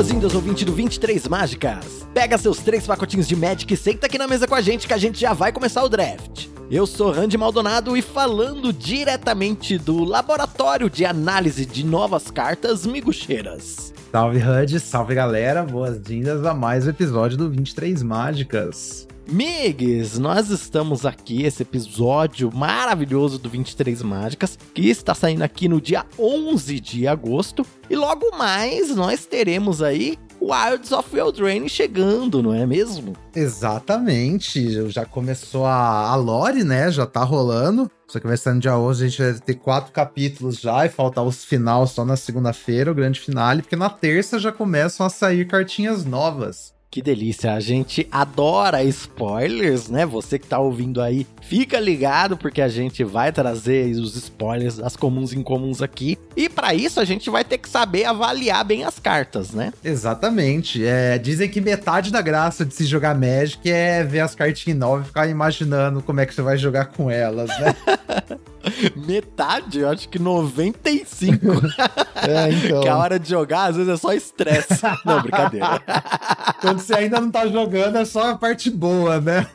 Boas-vindas, ouvinte do 23 Mágicas. Pega seus três pacotinhos de Magic e senta aqui na mesa com a gente que a gente já vai começar o draft. Eu sou Randy Maldonado e falando diretamente do Laboratório de Análise de Novas Cartas Miguxeiras. Salve Randy, salve galera, boas-vindas a mais um episódio do 23 Mágicas. Migs, nós estamos aqui, esse episódio maravilhoso do 23 Mágicas, que está saindo aqui no dia 11 de agosto. E logo mais nós teremos aí Wilds of Eldraine chegando, não é mesmo? Exatamente, já começou a, a lore, né? Já tá rolando. Só que vai estar no dia 11, a gente vai ter quatro capítulos já e faltar os final só na segunda-feira, o grande finale, porque na terça já começam a sair cartinhas novas. Que delícia, a gente adora spoilers, né? Você que tá ouvindo aí, fica ligado porque a gente vai trazer os spoilers das comuns e incomuns aqui. E para isso a gente vai ter que saber avaliar bem as cartas, né? Exatamente. É, dizem que metade da graça de se jogar Magic é ver as cartinhas novas e ficar imaginando como é que você vai jogar com elas, né? Metade? Eu acho que 95. é, então. Que a hora de jogar, às vezes, é só estresse. Não, brincadeira. Quando você ainda não tá jogando, é só a parte boa, né?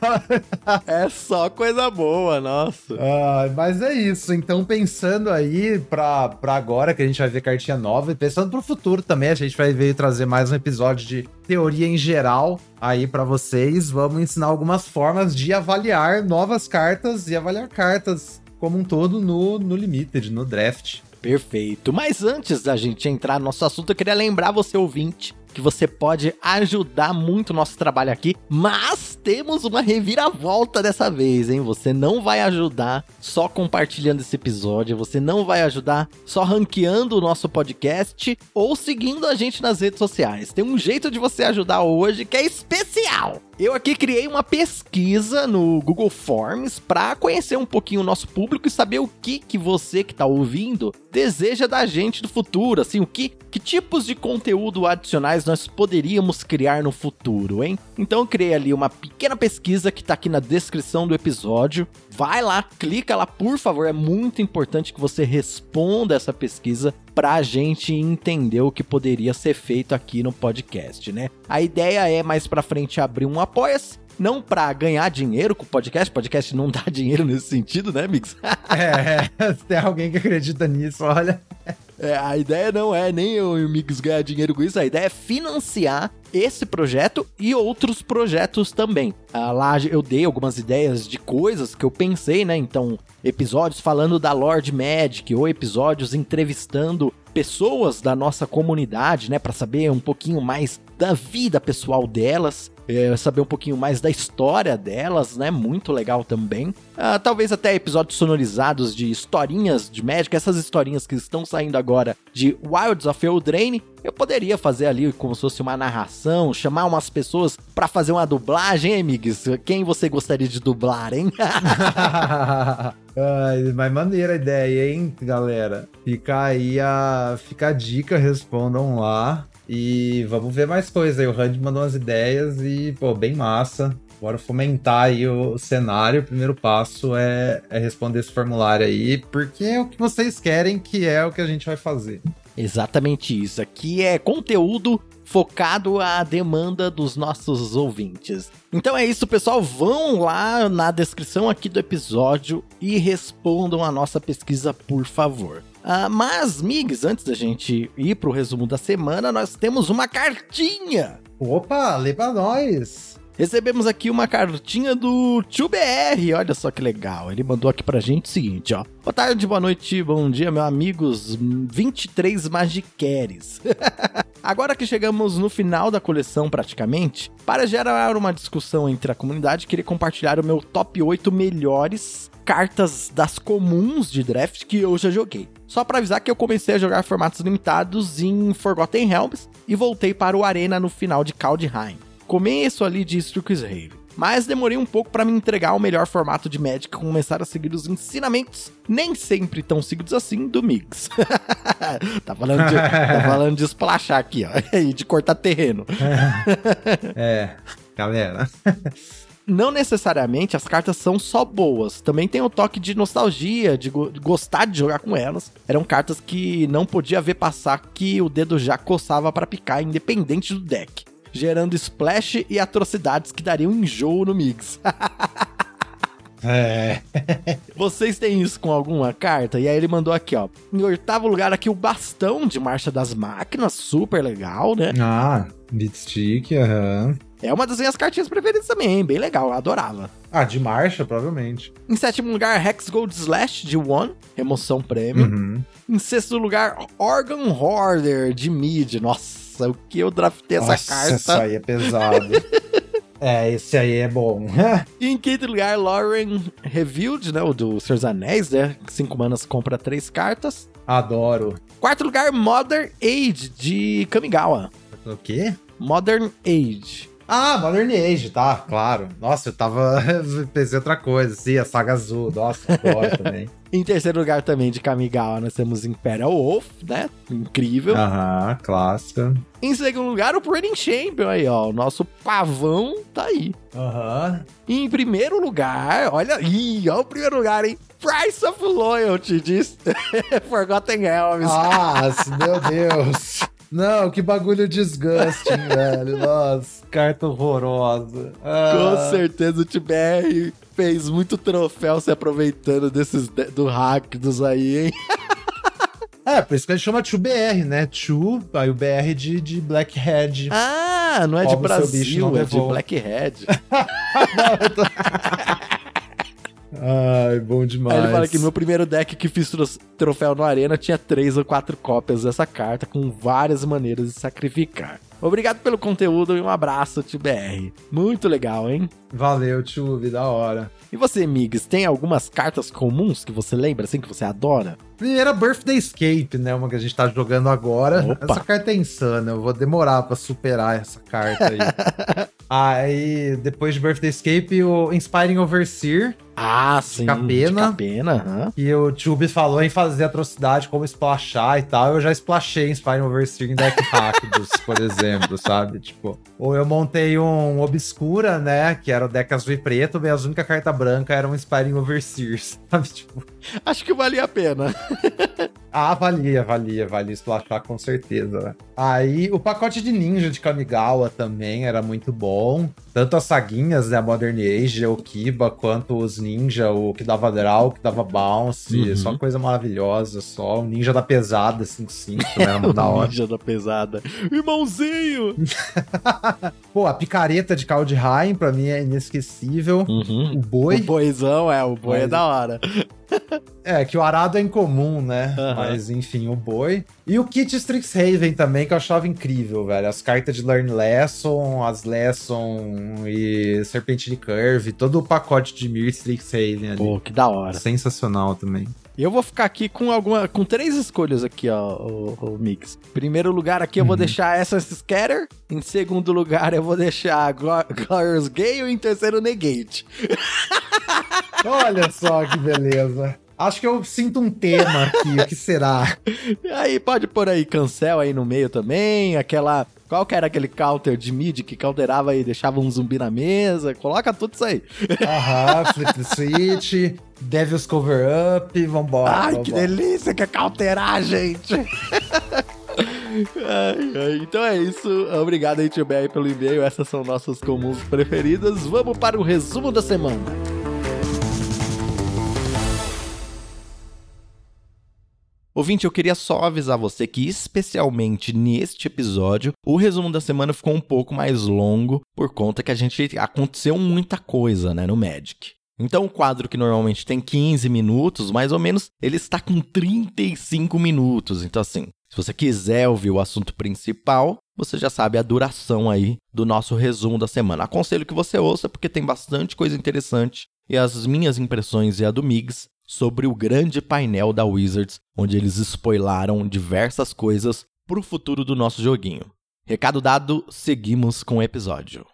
é só coisa boa, nossa. Ah, mas é isso. Então, pensando aí pra, pra agora, que a gente vai ver cartinha nova, e pensando pro futuro também, a gente vai ver trazer mais um episódio de teoria em geral aí para vocês. Vamos ensinar algumas formas de avaliar novas cartas e avaliar cartas como um todo no, no Limited, no draft. Perfeito. Mas antes da gente entrar no nosso assunto, eu queria lembrar você, ouvinte, que você pode ajudar muito o nosso trabalho aqui, mas temos uma reviravolta dessa vez, hein? Você não vai ajudar só compartilhando esse episódio, você não vai ajudar só ranqueando o nosso podcast ou seguindo a gente nas redes sociais. Tem um jeito de você ajudar hoje que é especial. Eu aqui criei uma pesquisa no Google Forms para conhecer um pouquinho o nosso público e saber o que que você que está ouvindo deseja da gente no futuro, assim, o que que tipos de conteúdo adicionais nós poderíamos criar no futuro, hein? Então eu criei ali uma pequena pesquisa que tá aqui na descrição do episódio. Vai lá, clica lá, por favor, é muito importante que você responda essa pesquisa pra gente entender o que poderia ser feito aqui no podcast, né? A ideia é mais pra frente abrir um apoia-se não para ganhar dinheiro com o podcast, podcast não dá dinheiro nesse sentido, né, Mix? é, é, tem alguém que acredita nisso, olha. É, a ideia não é nem eu e o Mix ganhar dinheiro com isso, a ideia é financiar esse projeto e outros projetos também. Ah, lá eu dei algumas ideias de coisas que eu pensei, né? Então, episódios falando da Lord Magic ou episódios entrevistando pessoas da nossa comunidade, né, para saber um pouquinho mais da vida pessoal delas é, saber um pouquinho mais da história delas, né? Muito legal também. Ah, talvez até episódios sonorizados de historinhas de Magic, essas historinhas que estão saindo agora de Wilds of Eldraine. Eu poderia fazer ali como se fosse uma narração, chamar umas pessoas para fazer uma dublagem, hein, amigos? Quem você gostaria de dublar, hein? Ai, mas maneira a ideia, hein, galera? Fica aí a, fica a dica, respondam lá. E vamos ver mais coisas aí. O Randy mandou umas ideias e, pô, bem massa. Bora fomentar aí o cenário. O primeiro passo é, é responder esse formulário aí, porque é o que vocês querem, que é o que a gente vai fazer. Exatamente isso. Aqui é conteúdo focado à demanda dos nossos ouvintes. Então é isso, pessoal. Vão lá na descrição aqui do episódio e respondam a nossa pesquisa, por favor. Uh, mas, Migs, antes da gente ir pro resumo da semana, nós temos uma cartinha. Opa, lê pra nós. Recebemos aqui uma cartinha do Tio BR, olha só que legal. Ele mandou aqui pra gente o seguinte, ó. Boa tarde, boa noite, bom dia, meus amigos 23 Magiqueres. Agora que chegamos no final da coleção praticamente, para gerar uma discussão entre a comunidade, queria compartilhar o meu top 8 melhores cartas das comuns de draft que eu já joguei. Só para avisar que eu comecei a jogar formatos limitados em Forgotten Realms e voltei para o Arena no final de Kaldheim. Começo ali de Strixhaven. Mas demorei um pouco para me entregar o melhor formato de Magic e começar a seguir os ensinamentos, nem sempre tão seguidos assim, do Migs. tá, falando de, tá falando de splashar aqui, ó, e de cortar terreno. é, galera. não necessariamente as cartas são só boas. Também tem o toque de nostalgia, de, go de gostar de jogar com elas. Eram cartas que não podia ver passar que o dedo já coçava para picar, independente do deck. Gerando splash e atrocidades que dariam enjoo no mix. É. Vocês têm isso com alguma carta? E aí ele mandou aqui, ó. Em oitavo lugar aqui o bastão de marcha das máquinas, super legal, né? Ah, Beatstick, aham. É uma das minhas cartinhas preferidas também, bem legal, eu adorava. Ah, de marcha, provavelmente. Em sétimo lugar, Hex Gold Slash de One, remoção prêmio. Uhum. Em sexto lugar, Organ Hoarder de Mid. Nossa, o que eu draftei essa Nossa, carta. Isso aí é pesado. é, esse aí é bom. E em quinto lugar, Lauren Revealed, né? O do Senhor dos Anéis, né? Cinco manas compra três cartas. Adoro. Quarto lugar, Modern Age de Kamigawa. O quê? Modern Age. Ah, Modern Age, tá, claro. Nossa, eu tava. Pensei em outra coisa. Sim, a saga azul. Nossa, adoro também. Em terceiro lugar também de Kamigawa, nós temos Imperial Wolf, né? Incrível. Aham, clássica. Em segundo lugar, o Reigning Champion aí, ó. O nosso pavão tá aí. Aham. Em primeiro lugar, olha. Ih, ó o primeiro lugar, hein? Price of Loyalty diz Forgotten Realms. Ah, meu Deus. Não, que bagulho disgusting, velho. Nossa, carta horrorosa. Com Ah, certeza o TBR fez muito troféu se aproveitando desses de- do hack dos aí, hein? É, por isso que a gente chama 2BR, né? 2, aí o BR de, de Blackhead. Ah, não é de bicho Brasil, não é de. Blackhead. Ai, bom demais. Aí ele fala que no meu primeiro deck que fiz tro- troféu no Arena tinha três ou quatro cópias dessa carta com várias maneiras de sacrificar. Obrigado pelo conteúdo e um abraço, TBR. Muito legal, hein? Valeu, Tube, da hora. E você, Migs, tem algumas cartas comuns que você lembra, assim, que você adora? Primeira Birthday Escape, né? Uma que a gente tá jogando agora. Opa. Essa carta é insana, eu vou demorar pra superar essa carta aí. aí, depois de Birthday Escape, o Inspiring Overseer, Ah, sim. Capena. Capena, aham. que o Tube falou em fazer atrocidade, como splashar e tal. Eu já splashei Inspiring Overseer em deck Rakdos, por exemplo, sabe? Tipo, ou eu montei um Obscura, né? Que era o deck azul e preto, e a única carta branca era um Inspiring Overseer, sabe? Tipo, Acho que valia a pena. Ah, valia, valia, valia splashar com certeza. né? Aí o pacote de ninja de Kamigawa também era muito bom. Tanto as saguinhas, né? Modern Age, o Kiba, quanto os ninja, o que dava draw, o que dava bounce. Uhum. Só coisa maravilhosa, só. O ninja da pesada, 5-5, também era muito da o hora. ninja da pesada. Irmãozinho! Pô, a picareta de Kaldheim, pra mim, é inesquecível. Uhum. O boi. O boizão, é, o boi é da hora. É, que o arado é incomum, né? Aham. Mas enfim, o boi. E o kit Strixhaven também, que eu achava incrível, velho. As cartas de Learn Lesson, as Lesson e Serpentine Curve, todo o pacote de Mir Strixhaven ali. Pô, que da hora. Sensacional também. Eu vou ficar aqui com alguma. com três escolhas aqui, ó, o, o Mix. Primeiro lugar aqui eu vou Uhum. deixar Essence Scatter. Em segundo lugar eu vou deixar Glo- Glorious Gale. E em terceiro, Negate. Olha só que beleza. Acho que eu sinto um tema aqui, o que será? Aí, pode pôr aí Cancel aí no meio também. Aquela. Qual que era aquele counter de mid que counterava e deixava um zumbi na mesa? Coloca tudo isso aí. Aham, Flip the Switch, Devil's Cover Up, vambora. Ai, que vambora. delícia que é cauterar, gente! Ai, ai, então é isso. Obrigado aí, Tio BR, pelo e-mail. Essas são nossas comuns preferidas. Vamos para o resumo da semana. Ouvinte, eu queria só avisar você que, especialmente neste episódio, o resumo da semana ficou um pouco mais longo por conta que a gente aconteceu muita coisa, né, no Magic. Então, o quadro que normalmente tem 15 minutos, mais ou menos, ele está com 35 minutos. Então, assim, se você quiser ouvir o assunto principal, você já sabe a duração aí do nosso resumo da semana. Aconselho que você ouça, porque tem bastante coisa interessante e as minhas impressões e a do Migs sobre o grande painel da Wizards, onde eles spoilaram diversas coisas para o futuro do nosso joguinho. Recado dado, seguimos com o episódio.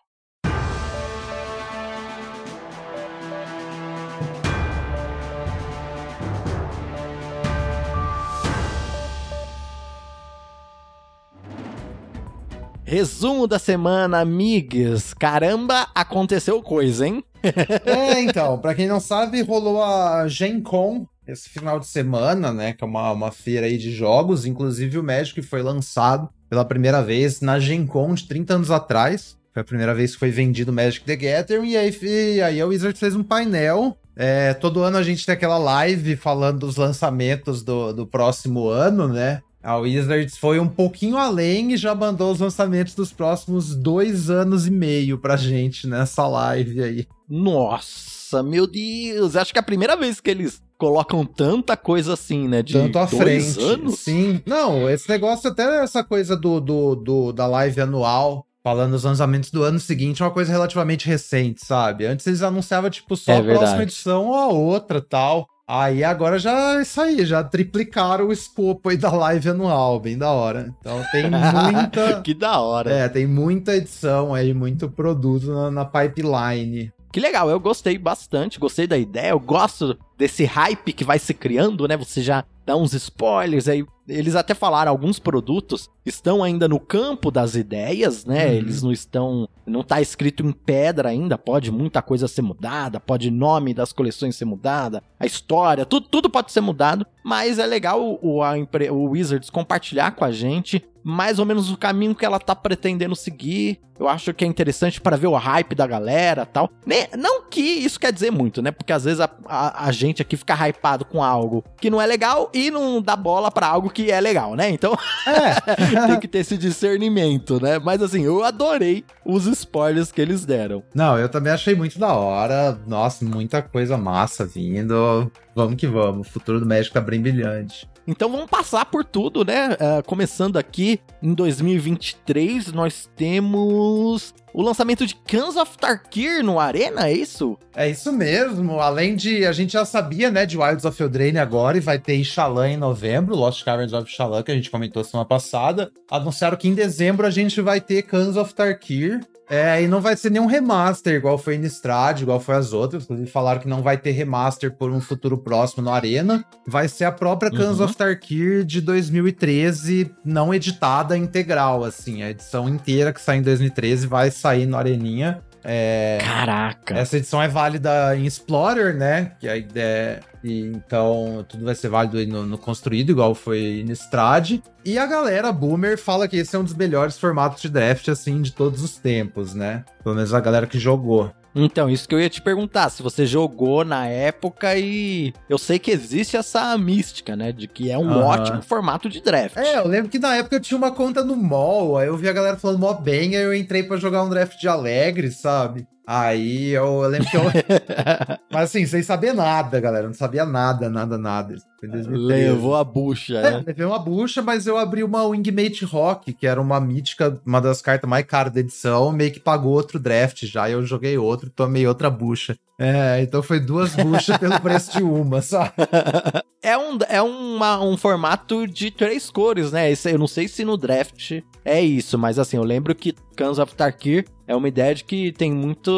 Resumo da semana, amigas. Caramba, aconteceu coisa, hein? é, então, pra quem não sabe, rolou a Gen Con esse final de semana, né? Que é uma, uma feira aí de jogos. Inclusive, o Magic foi lançado pela primeira vez na Gen Con de 30 anos atrás. Foi a primeira vez que foi vendido Magic the Gathering. E aí, e aí a Wizard fez um painel. É, todo ano a gente tem aquela live falando dos lançamentos do, do próximo ano, né? A Wizards foi um pouquinho além e já mandou os lançamentos dos próximos dois anos e meio pra gente nessa live aí. Nossa, meu Deus! Acho que é a primeira vez que eles colocam tanta coisa assim, né? De Tanto à dois frente. anos? Sim. Não, esse negócio, até essa coisa do, do, do da live anual, falando dos lançamentos do ano seguinte, é uma coisa relativamente recente, sabe? Antes eles anunciavam, tipo, só é a próxima edição ou a outra tal. Aí agora já é isso aí, já triplicaram o escopo aí da live anual, bem da hora. Então tem muita. que da hora. É, tem muita edição aí, muito produto na, na pipeline. Que legal, eu gostei bastante, gostei da ideia, eu gosto desse hype que vai se criando, né? Você já dá uns spoilers aí. Eles até falaram, alguns produtos estão ainda no campo das ideias, né? Uhum. Eles não estão. Não tá escrito em pedra ainda. Pode muita coisa ser mudada, pode nome das coleções ser mudada, a história, tudo, tudo pode ser mudado. Mas é legal o, a, o Wizards compartilhar com a gente mais ou menos o caminho que ela tá pretendendo seguir. Eu acho que é interessante para ver o hype da galera tal. Não que isso quer dizer muito, né? Porque às vezes a, a, a gente aqui fica hypado com algo que não é legal e não dá bola para algo que é legal, né? Então é. tem que ter esse discernimento, né? Mas assim, eu adorei os spoilers que eles deram. Não, eu também achei muito da hora. Nossa, muita coisa massa vindo. Vamos que vamos. O futuro do México tá bem brilhante. Então vamos passar por tudo, né? Uh, começando aqui em 2023, nós temos o lançamento de Cans of Tarkir no Arena, é isso? É isso mesmo. Além de. A gente já sabia, né, de Wilds of Eldraine agora, e vai ter Ixalan em novembro, Lost Caverns of Ixalan, que a gente comentou semana passada. Anunciaram que em dezembro a gente vai ter Cans of Tarkir. É, e não vai ser nenhum remaster, igual foi Innistrad, igual foi as outras. Inclusive, falaram que não vai ter remaster por um futuro próximo no Arena. Vai ser a própria Cans uhum. of Tarkir de 2013, não editada integral, assim. A edição inteira que sai em 2013 vai sair no Areninha. É, Caraca! Essa edição é válida em Explorer, né? Que a ideia. E, então, tudo vai ser válido no, no, construído, igual foi no Strad. E a galera Boomer fala que esse é um dos melhores formatos de draft, assim, de todos os tempos, né? Pelo menos a galera que jogou. Então, isso que eu ia te perguntar, se você jogou na época e eu sei que existe essa mística, né, de que é um uhum. ótimo formato de draft. É, eu lembro que na época eu tinha uma conta no mall, aí eu vi a galera falando mó bem, aí eu entrei para jogar um draft de Alegre, sabe? Aí eu, lembro que eu. Mas assim, sem saber nada, galera. Não sabia nada, nada, nada. Foi 2013. Levou a bucha, é, né? Levei uma bucha, mas eu abri uma Wingmate Rock, que era uma mítica, uma das cartas mais caras da edição, meio que pagou outro draft já. E eu joguei outro, tomei outra bucha. É, então foi duas buchas pelo preço de uma, sabe? É um, é uma, um formato de três cores, né? Esse, eu não sei se no draft é isso, mas assim, eu lembro que Cans of Tarkir é uma ideia de que tem muito.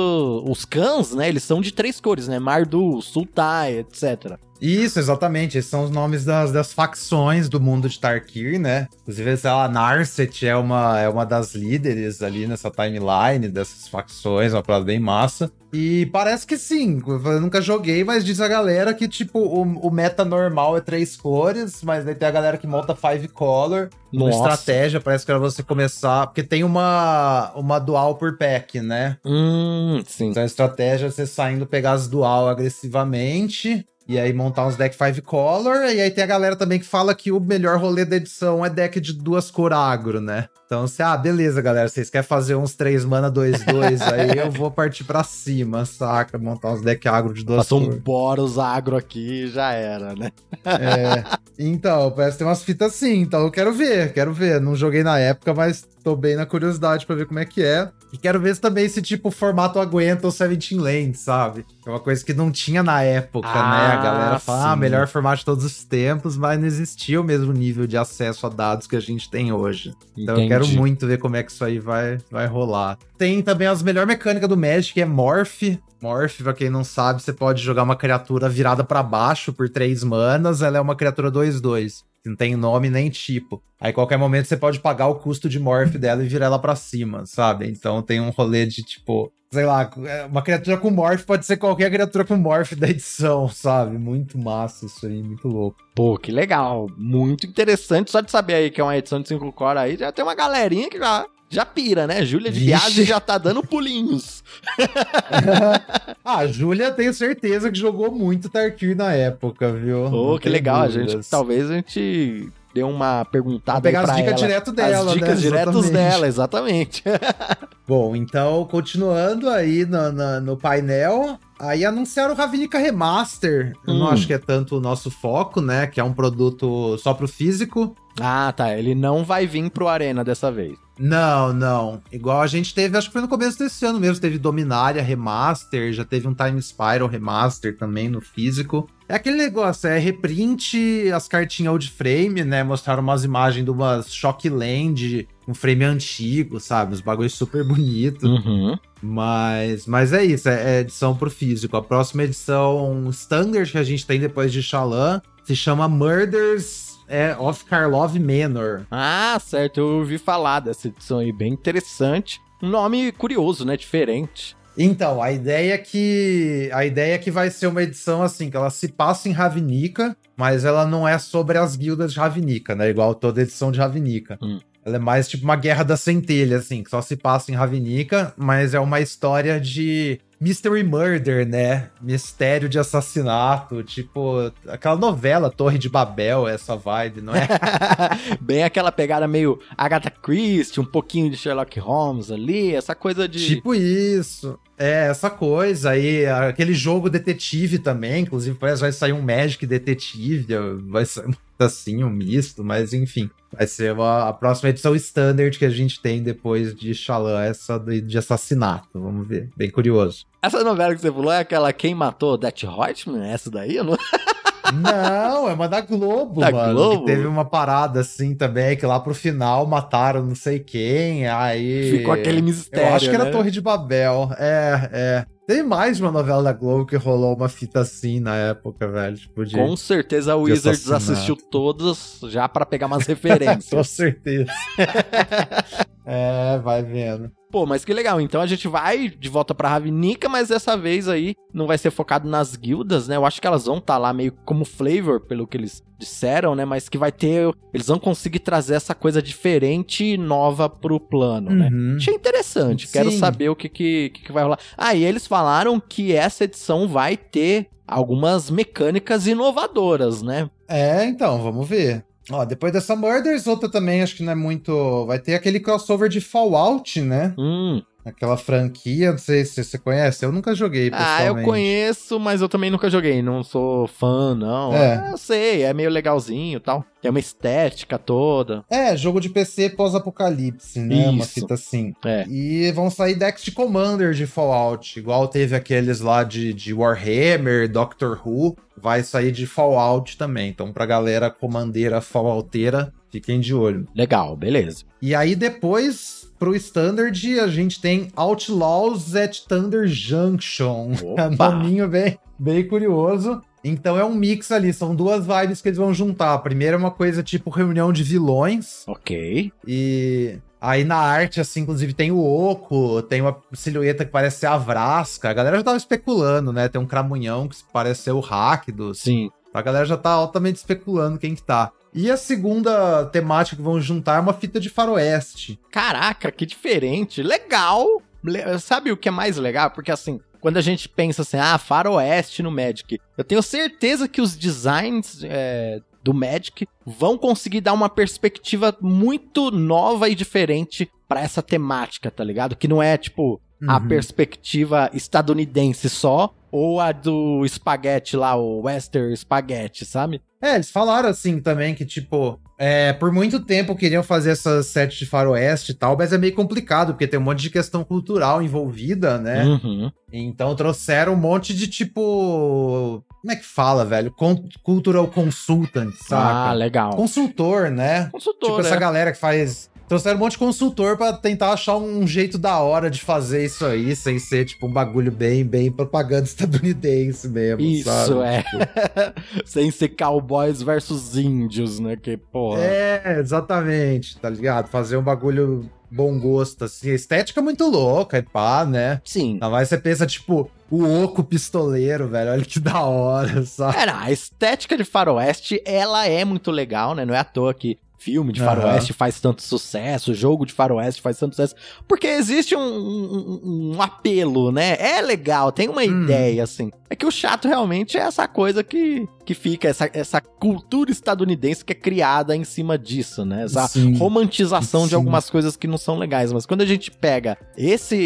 Os cães, né? Eles são de três cores, né? Mardu, Sultai, etc. Isso, exatamente. Esses são os nomes das, das facções do mundo de Tarkir, né? Inclusive, sei lá, Narset é uma, é uma das líderes ali nessa timeline dessas facções, uma parada bem massa. E parece que sim, eu nunca joguei, mas diz a galera que, tipo, o, o meta normal é três cores, mas tem a galera que monta five color. Uma estratégia, parece que era você começar. Porque tem uma, uma dual por pack, né? Hum, sim. Então a estratégia é você saindo pegar as dual agressivamente. E aí montar uns deck 5 color. E aí tem a galera também que fala que o melhor rolê da edição é deck de duas cor agro, né? Então, se, ah, beleza, galera, vocês querem fazer uns 3 mana 2-2, aí eu vou partir pra cima, saca? Montar uns deck agro de duas Passou cor. um Boros agro aqui já era, né? É. Então, parece ter umas fitas assim, então eu quero ver, quero ver. Não joguei na época, mas tô bem na curiosidade para ver como é que é. E quero ver também se, tipo, o formato aguenta o 17 Lanes, sabe? É uma coisa que não tinha na época, ah, né? A galera fala, ah, melhor formato de todos os tempos, mas não existia o mesmo nível de acesso a dados que a gente tem hoje. Então Entendi. eu quero muito ver como é que isso aí vai, vai rolar. Tem também as melhor mecânica do Magic, que é Morph. Morph, pra quem não sabe, você pode jogar uma criatura virada para baixo por 3 manas, ela é uma criatura 2-2. Não tem nome nem tipo. Aí qualquer momento você pode pagar o custo de morph dela e virar ela pra cima, sabe? Então tem um rolê de tipo, sei lá, é, uma criatura com morph pode ser qualquer criatura com morph da edição, sabe? Muito massa isso aí, muito louco. Pô, que legal. Muito interessante. Só de saber aí que é uma edição de 5 core aí, já tem uma galerinha que já já pira, né? Júlia de viagem já tá dando pulinhos. ah, a Júlia tenho certeza que jogou muito Tarkir na época, viu? Pô, que legal. A gente, talvez a gente dê uma perguntada Vou pegar as dicas direto dela, As dicas né? diretos dela, exatamente. Bom, então, continuando aí no, no, no painel, Aí anunciaram o Ravnica Remaster. Eu hum. não acho que é tanto o nosso foco, né? Que é um produto só pro físico. Ah, tá. Ele não vai vir pro Arena dessa vez. Não, não. Igual a gente teve, acho que foi no começo desse ano mesmo, teve Dominária Remaster, já teve um Time Spiral Remaster também no físico. É aquele negócio, é reprint as cartinhas old frame, né? Mostraram umas imagens de umas Shockland, um frame antigo, sabe? Os bagulhos super bonitos. Uhum. Mas, mas é isso, é, é edição pro físico. A próxima edição standard que a gente tem depois de Shalan se chama Murders é Of Karlov Manor. Ah, certo, eu ouvi falar dessa edição aí, bem interessante. Um nome curioso, né? Diferente. Então, a ideia é que a ideia é que vai ser uma edição assim, que ela se passa em Ravnica, mas ela não é sobre as guildas de Ravnica, né? Igual toda edição de Ravnica. Hum. Ela é mais tipo uma guerra da centelha, assim, que só se passa em Ravnica, mas é uma história de mystery murder, né? Mistério de assassinato, tipo aquela novela Torre de Babel, essa vibe, não é? Bem aquela pegada meio Agatha Christie, um pouquinho de Sherlock Holmes ali, essa coisa de Tipo isso. É, essa coisa aí, aquele jogo detetive também, inclusive parece vai sair um Magic detetive, vai sair assim, um misto, mas enfim. Vai ser uma, a próxima edição standard que a gente tem depois de Shalan, essa de, de, assassinato. Vamos ver. Bem curioso. Essa novela que você falou é aquela Quem Matou Death Reutemann? Essa daí? Eu não... Não, é uma da Globo, da mano. Globo? Que teve uma parada assim também, que lá pro final mataram não sei quem, aí... Ficou aquele mistério, Eu acho que era né? Torre de Babel, é, é. Tem mais uma novela da Globo que rolou uma fita assim na época, velho. Tipo de, Com certeza a Wizards assistiu todas já para pegar umas referências. Com certeza. é, vai vendo. Pô, mas que legal. Então a gente vai de volta pra Ravnica, mas dessa vez aí não vai ser focado nas guildas, né? Eu acho que elas vão estar tá lá meio como flavor, pelo que eles disseram, né? Mas que vai ter. Eles vão conseguir trazer essa coisa diferente e nova pro plano, né? uhum. né? Achei interessante. Sim. Quero saber o que, que, que vai rolar. Ah, e eles falaram que essa edição vai ter algumas mecânicas inovadoras, né? É, então, vamos ver. Ó, depois dessa Murders, outra também acho que não é muito. Vai ter aquele crossover de Fallout, né? Hum. Aquela franquia, não sei se você conhece, eu nunca joguei, Ah, eu conheço, mas eu também nunca joguei, não sou fã, não. É. Eu sei, é meio legalzinho e tal. Tem uma estética toda. É, jogo de PC pós-apocalipse, né? Isso. Uma fita assim. É. E vão sair decks de Commander de Fallout, igual teve aqueles lá de, de Warhammer, Doctor Who, vai sair de Fallout também. Então, pra galera comandeira fallouteira, fiquem de olho. Legal, beleza. E aí depois pro Standard, a gente tem Outlaws at Thunder Junction. Opa. Nominho bem, bem curioso. Então é um mix ali, são duas vibes que eles vão juntar. A primeira é uma coisa tipo reunião de vilões. Ok. E aí na arte, assim, inclusive tem o Oco, tem uma silhueta que parece ser a Vrasca. A galera já tava especulando, né? Tem um cramunhão que parece ser o Rakdos. Sim. A galera já tá altamente especulando quem que tá. E a segunda temática que vão juntar é uma fita de faroeste. Caraca, que diferente. Legal. Le Sabe o que é mais legal? Porque assim, quando a gente pensa assim, ah, faroeste no Magic, eu tenho certeza que os designs é, do Magic vão conseguir dar uma perspectiva muito nova e diferente para essa temática, tá ligado? Que não é tipo uhum. a perspectiva estadunidense só ou a do espaguete lá, o Western Spaghetti, sabe? É, eles falaram assim também que, tipo, é, por muito tempo queriam fazer essas sets de faroeste e tal, mas é meio complicado, porque tem um monte de questão cultural envolvida, né? Uhum. Então trouxeram um monte de, tipo. Como é que fala, velho? cultural consultant, sabe? Ah, legal. Consultor, né? Consultor. Tipo, é. essa galera que faz trouxeram um monte de consultor pra tentar achar um jeito da hora de fazer isso aí, sem ser, tipo, um bagulho bem, bem propaganda estadunidense mesmo, Isso, sabe? é. Tipo, Sem ser cowboys versus índios, né? Que, porra. É, exatamente, tá ligado? Fazer um bagulho bom gosto, assim. A estética é muito louca, e pá, né? Sim. Ainda mais você pensa, tipo, o oco pistoleiro, velho. Olha que da hora, sabe? Não, a estética de faroeste, ela é muito legal, né? Não é à toa que filme de faroeste faz tanto sucesso, jogo de faroeste faz tanto sucesso, porque existe um, um- um apelo, né? É legal, tem uma Hum. ideia, assim. É que o chato realmente é essa coisa que, que fica, essa, essa cultura estadunidense que é criada em cima disso, né? Essa Sim. romantização de Sim. algumas coisas que não são legais. Mas quando a gente pega esse,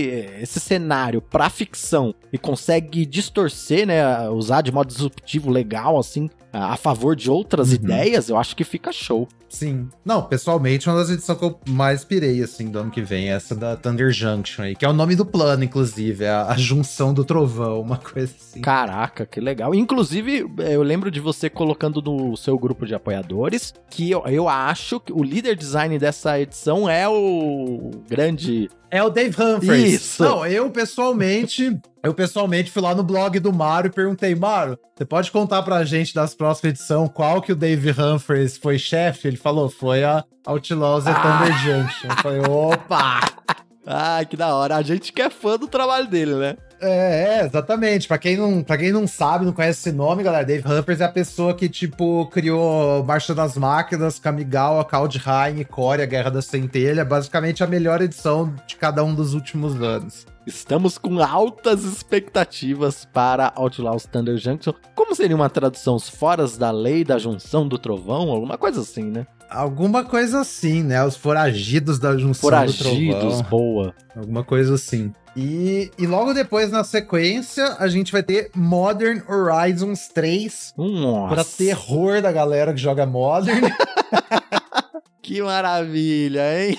esse cenário pra ficção e consegue distorcer, né? Usar de modo disruptivo, legal, assim, a favor de outras Uhum. ideias, eu acho que fica show. Sim. Não, pessoalmente, uma das edições que eu mais pirei, assim, do ano que vem, é essa da Thunder Junction aí, que é o nome do plano, inclusive, é a, a junção do trovão, uma coisa assim. Caraca, que legal. Inclusive, eu lembro de você colocando no seu grupo de apoiadores que eu, eu acho que o líder design dessa edição é o grande. É o Dave Humphries. Isso. Não, eu pessoalmente, eu pessoalmente fui lá no blog do Mário e perguntei, Mário, você pode contar pra gente das próximas edições qual que o Dave Humphries foi chefe? Ele falou, foi a Outlaws Ah. Thunder Junction. Eu falei, opa! Ah, que da hora. A gente que é fã do trabalho dele, né? É, é, exatamente. Pra quem, não, pra quem não sabe, não conhece esse nome, galera, Dave Humphries é a pessoa que, tipo, criou Marcha das Máquinas, Kamigawa, Kaldheim, Core, a Guerra da Centelha. Basicamente a melhor edição de cada um dos últimos anos. Estamos com altas expectativas para Outlaws Thunder Junction. Como seria uma tradução? Os foras da lei da junção do trovão? Alguma coisa assim, né? Alguma coisa assim, né? Os foragidos da junção do Foragidos, trovão. boa. Alguma coisa assim. E, e logo depois, na sequência, a gente vai ter Modern Horizons 3. Nossa. Pra terror da galera que joga Modern. Que maravilha, hein?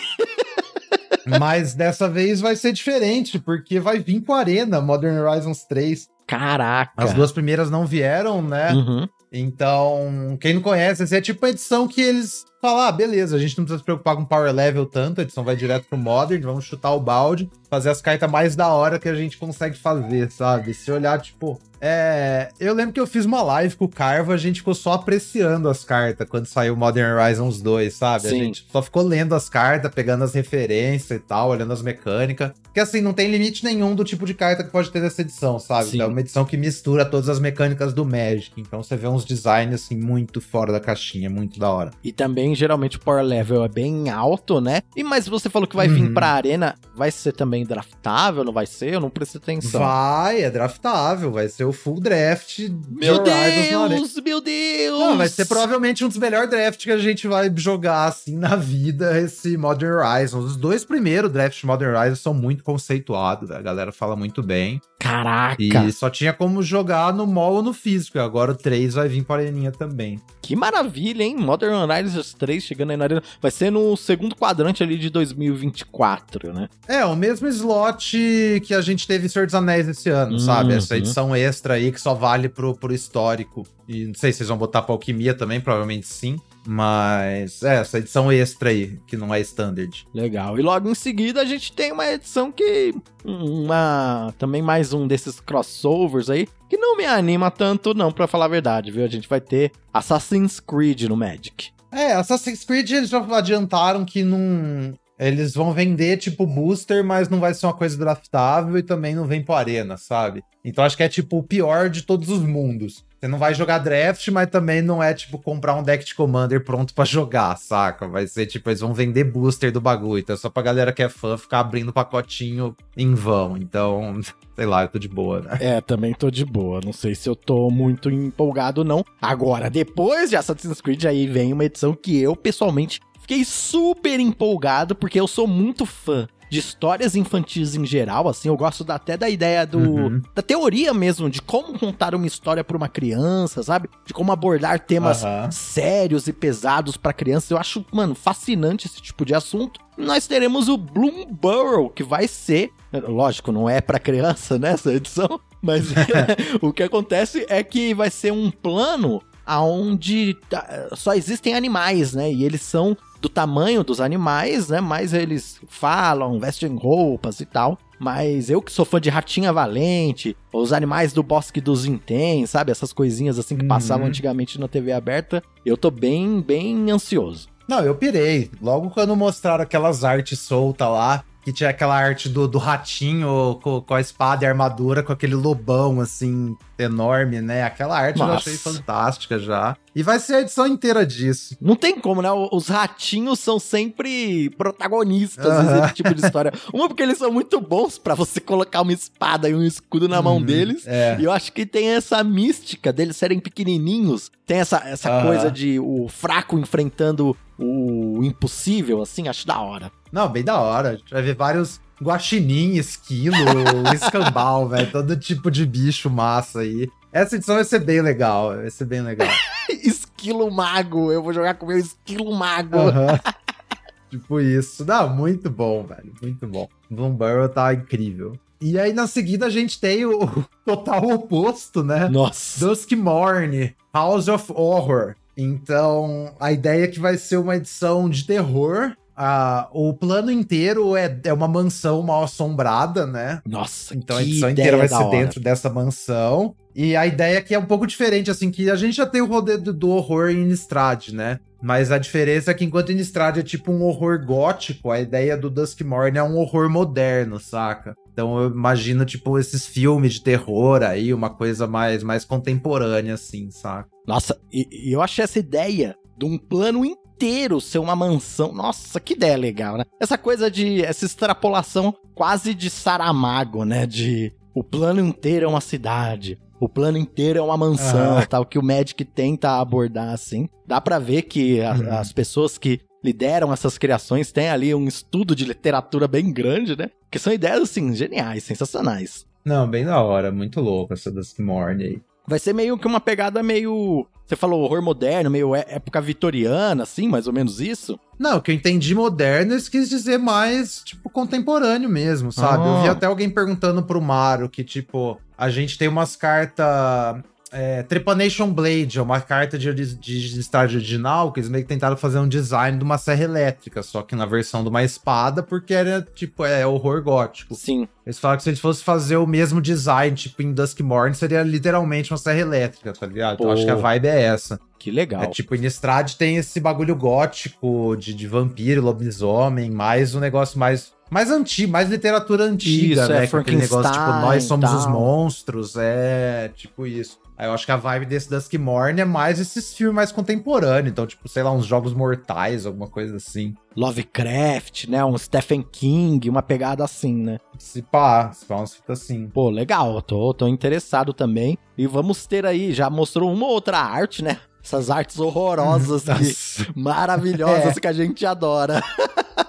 Mas dessa vez vai ser diferente, porque vai vir com a Arena Modern Horizons 3. Caraca. As duas primeiras não vieram, né? Uhum. Então, quem não conhece, essa é tipo a edição que eles falam: ah, beleza, a gente não precisa se preocupar com power level tanto, a edição vai direto pro Modern, vamos chutar o balde, fazer as cartas mais da hora que a gente consegue fazer, sabe? Se olhar, tipo. É. Eu lembro que eu fiz uma live com o Carva, a gente ficou só apreciando as cartas quando saiu Modern Horizons 2, sabe? A Sim. gente só ficou lendo as cartas, pegando as referências e tal, olhando as mecânicas. Porque assim, não tem limite nenhum do tipo de carta que pode ter nessa edição, sabe? Sim. É uma edição que mistura todas as mecânicas do Magic. Então você vê uns designs assim muito fora da caixinha, muito da hora. E também, geralmente, o power level é bem alto, né? E mas você falou que vai vir Uhum. pra arena, vai ser também draftável, não vai ser? Eu não prestei atenção. Vai, é draftável, vai ser o full draft de Meu arena. Deus, meu Deus! Não, vai ser provavelmente um dos melhores drafts que a gente vai jogar assim na vida, esse Modern Horizons. Os dois primeiros drafts de Modern Horizons são muito conceituados, a galera fala muito bem. Caraca, E só tinha como jogar no mall ou no físico, e agora o 3 vai vir para a areninha também. que maravilha, hein? Modern Horizons 3 chegando aí na arena. Vai ser no segundo quadrante ali de 2024, né? É, o mesmo slot que a gente teve em Senhor dos Anéis esse ano, Uhum. sabe? Essa edição extra aí que só vale pro, pro histórico. E não sei se vocês vão botar pra alquimia também, provavelmente sim. Mas é, essa edição extra aí, que não é standard. Legal. E logo em seguida a gente tem uma edição que. Uma. Também mais um desses crossovers aí. Que não me anima tanto, não, pra falar a verdade, viu? A gente vai ter Assassin's Creed no Magic. É, Assassin's Creed eles já adiantaram que não. Eles vão vender tipo booster, mas não vai ser uma coisa draftável e também não vem pro arena, sabe? Então acho que é tipo o pior de todos os mundos. Você não vai jogar draft, mas também não é tipo comprar um deck de commander pronto pra jogar, saca? Vai ser tipo, eles vão vender booster do bagulho. Então é só pra galera que é fã ficar abrindo pacotinho em vão. Então, sei lá, eu tô de boa, né? É, também tô de boa. Não sei se eu tô muito empolgado, não. Agora, depois de Assassin's Creed, aí vem uma edição que eu, pessoalmente, fiquei super empolgado, porque eu sou muito fã de histórias infantis em geral, assim, eu gosto da- até da ideia do... Uhum. da teoria mesmo, de como contar uma história pra uma criança, sabe? De como abordar temas Aham. sérios e pesados pra criança. Eu acho, mano, fascinante esse tipo de assunto. Nós teremos o Bloom Burrow, que vai ser, lógico, não é pra criança nessa edição, mas o que acontece é que vai ser um plano aonde tá- só existem animais, né? E eles são do tamanho dos animais, né? Mais eles falam, vestem roupas e tal. Mas eu que sou fã de Ratinha Valente, os animais do Bosque dos Intém, sabe? Essas coisinhas assim que uhum. passavam antigamente na TV aberta, eu tô bem, bem ansioso. Não, eu pirei. Logo quando mostraram aquelas artes soltas lá, que tinha aquela arte do, do ratinho com, com, a espada e a armadura, com aquele lobão, assim, enorme, né? Aquela arte Nossa. eu achei fantástica já. E vai ser a edição inteira disso. Não tem como, né? Os ratinhos são sempre protagonistas desse tipo de história. Uma, porque eles são muito bons para você colocar uma espada e um escudo na mão uhum, deles. É. E eu acho que tem essa mística deles serem pequenininhos. Tem essa, essa coisa de o fraco enfrentando o impossível, assim, acho da hora. Não, bem da hora. A gente vai ver vários guaxinim, esquilo, escambau, velho. Todo tipo de bicho massa aí. Essa edição vai ser bem legal, vai ser bem legal. esquilo mago, eu vou jogar com meu esquilo mago. tipo isso. Não, muito bom, velho, muito bom. Bloom Burrow tá incrível. E aí, na seguida, a gente tem o total oposto, né? Nossa. Duskmorn, House of Horror. Então, a ideia é que vai ser uma edição de terror o plano inteiro é, é uma mansão mal assombrada, né? Nossa, Então a edição inteira vai ser hora. dentro dessa mansão. E a ideia aqui é um pouco diferente, assim, que a gente já tem o rolê do, do horror em Innistrad, né? Mas a diferença é que enquanto Innistrad é tipo um horror gótico, a ideia do Duskmorn é um horror moderno, saca? Então eu imagino, tipo, esses filmes de terror aí, uma coisa mais, mais contemporânea, assim, saca? Nossa, e, e eu achei essa ideia de um plano inteiro inteiro ser uma mansão. Nossa, que ideia legal, né? Essa coisa de. essa extrapolação quase de Saramago, né? De o plano inteiro é uma cidade. O plano inteiro é uma mansão, ah. tal, que o Magic tenta abordar assim. Dá para ver que a, uhum. as pessoas que lideram essas criações têm ali um estudo de literatura bem grande, né? Que são ideias, assim, geniais, sensacionais. Não, bem da hora, muito louco essa Duskmorn aí. Vai ser meio que uma pegada meio. Você falou horror moderno, meio é, época vitoriana, assim, mais ou menos isso? Não, o que eu entendi moderno, eu quis dizer mais, tipo, contemporâneo mesmo, sabe? Eu vi ah. até alguém perguntando pro Mario que, tipo, a gente tem umas cartas é, Trepanation Blade é uma carta de, de, de estágio original que eles meio que tentaram fazer um design de uma serra elétrica, só que na versão de uma espada, porque era tipo, é horror gótico. Sim. Eles falaram que se eles fossem fazer o mesmo design, tipo em Duskmorn, seria literalmente uma serra elétrica, tá ligado? Então acho que a vibe é essa. Que legal. É tipo, Innistrad tem esse bagulho gótico de, de vampiro, lobisomem, mais um negócio mais mais antigo, mais literatura antiga, isso, né? É, aquele negócio, tipo, nós somos os monstros, é tipo isso. Aí eu acho que a vibe desse Duskmorn é mais esses filmes mais contemporâneos. Então, tipo, sei lá, uns Jogos Mortais, alguma coisa assim. Lovecraft, né? Um Stephen King, uma pegada assim, né? Se pá, se pá, umas fitas assim. Pô, legal, tô, tô interessado também. E vamos ter aí, já mostrou uma outra arte, né? Essas artes horrorosas, que, maravilhosas é. que a gente adora.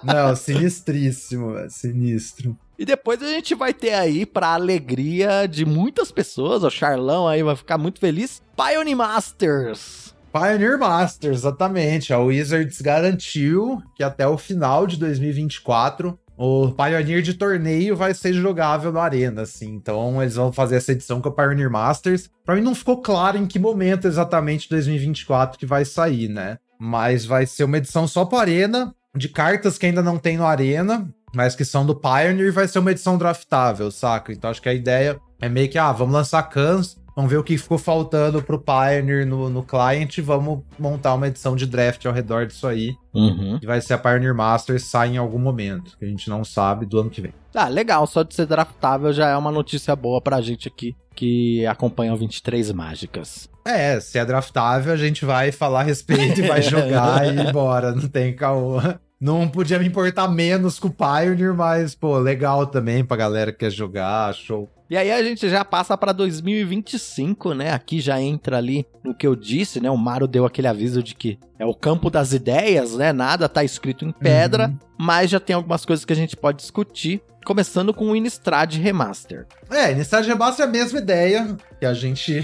Não, sinistríssimo, sinistro. E depois a gente vai ter aí, pra alegria de muitas pessoas, o Charlão aí vai ficar muito feliz, Pioneer Masters. Pioneer Masters, exatamente. A Wizards garantiu que até o final de 2024 o Pioneer de torneio vai ser jogável na arena, assim. Então eles vão fazer essa edição com o Pioneer Masters. Pra mim não ficou claro em que momento exatamente de 2024 que vai sair, né? Mas vai ser uma edição só para arena, de cartas que ainda não tem no arena mas que são do Pioneer, vai ser uma edição draftável, saca? Então acho que a ideia é meio que, ah, vamos lançar cans, vamos ver o que ficou faltando pro Pioneer no, no client, vamos montar uma edição de draft ao redor disso aí. Uhum. E vai ser a Pioneer Masters sai em algum momento, que a gente não sabe do ano que vem. Ah, legal, só de ser draftável já é uma notícia boa pra gente aqui que acompanha o 23 Mágicas. É, se é draftável, a gente vai falar a respeito e vai jogar e ir embora, não tem caô. Não podia me importar menos com o Pioneer, mas, pô, legal também pra galera que quer jogar, show. E aí a gente já passa para 2025, né? Aqui já entra ali no que eu disse, né? O Mario deu aquele aviso de que é o campo das ideias, né? Nada tá escrito em pedra, uhum. mas já tem algumas coisas que a gente pode discutir. Começando com o Innistrad Remaster. É, Innistrad Remaster é a mesma ideia que a gente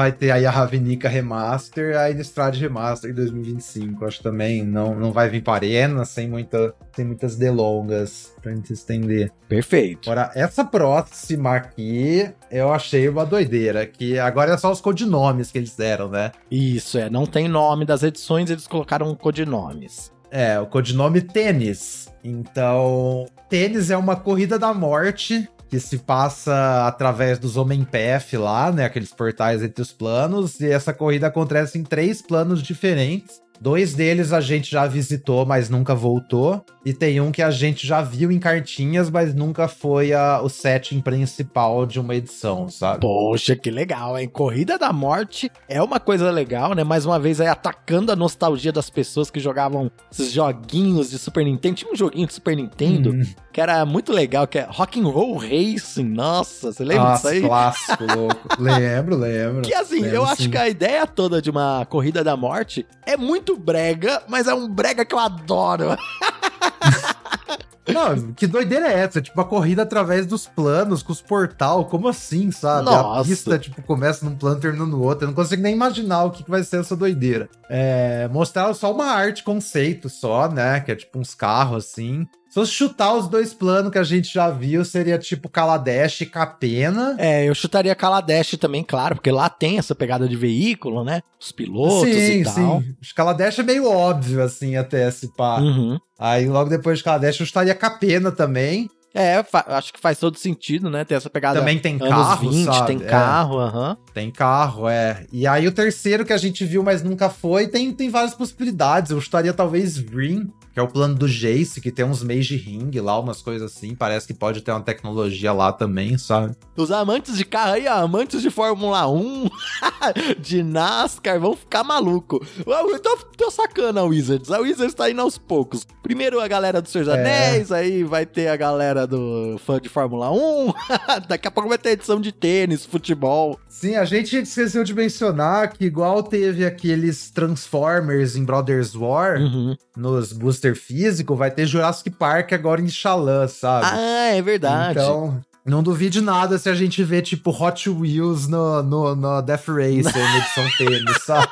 vai ter aí a Ravnica Remaster e a Innistrad Remaster em 2025. Acho também não, não vai vir para arena sem, muita, sem muitas delongas pra gente estender. Perfeito. Agora, essa próxima aqui eu achei uma doideira, que agora é só os codinomes que eles deram, né? Isso, é. Não tem nome das edições, eles colocaram codinomes. É, o codinome Tênis. Então, Tênis é uma corrida da morte que se passa através dos Homem-Path lá, né? Aqueles portais entre os planos. E essa corrida acontece em três planos diferentes. Dois deles a gente já visitou, mas nunca voltou. E tem um que a gente já viu em cartinhas, mas nunca foi a, o setting principal de uma edição, sabe? Poxa, que legal, hein? Corrida da Morte é uma coisa legal, né? Mais uma vez aí atacando a nostalgia das pessoas que jogavam esses joguinhos de Super Nintendo. Tinha um joguinho de Super Nintendo Hum. que era muito legal, que é Rock and Roll Racing. Nossa, você lembra Nossa, disso aí? clássico, louco. lembro, lembro. Que assim, Lembro, eu acho sim. que a ideia toda de uma corrida da morte é muito brega, mas é um brega que eu adoro. Não, que doideira é essa? Tipo, a corrida através dos planos, com os portal, como assim, sabe? A Nossa. pista, tipo, começa num plano, termina no outro. Eu não consigo nem imaginar o que, que vai ser essa doideira. É, mostraram só uma arte conceito só, né? Que é tipo uns carros, assim. Se fosse chutar os dois planos que a gente já viu, seria tipo Kaladesh e Capena. É, eu chutaria Kaladesh também, claro, porque lá tem essa pegada de veículo, né? Os pilotos sim, e tal. sim. Que Kaladesh é meio óbvio, assim, até se pá. Uhum. Aí logo depois de Kaladesh eu chutaria Capena também. É, acho que faz todo sentido, né? Ter essa pegada Também tem carro, 20, sabe? tem É. carro, aham. Tem carro, é. E aí o terceiro que a gente viu, mas nunca foi, tem, tem várias possibilidades. Eu chutaria talvez Green, que é o plano do Jace, que tem uns Mage Ring lá, umas coisas assim. Parece que pode ter uma tecnologia lá também, sabe? Os amantes de carro aí, ó, amantes de Fórmula 1, de NASCAR, vão ficar maluco. Eu tô, tô sacando a Wizards. A Wizards tá indo aos poucos. Primeiro a galera do Senhor dos É. Anéis, aí vai ter a galera do fã de Fórmula 1. Daqui a pouco vai ter edição de tênis, futebol. Sim, a gente esqueceu de mencionar que igual teve aqueles Transformers em Brothers War, Uhum. nos booster físico, vai ter Jurassic Park agora em Xalã, sabe? Ah, é verdade. Então, não duvide nada se a gente vê, tipo, Hot Wheels no, no, no Death Racer, na edição tênis, sabe?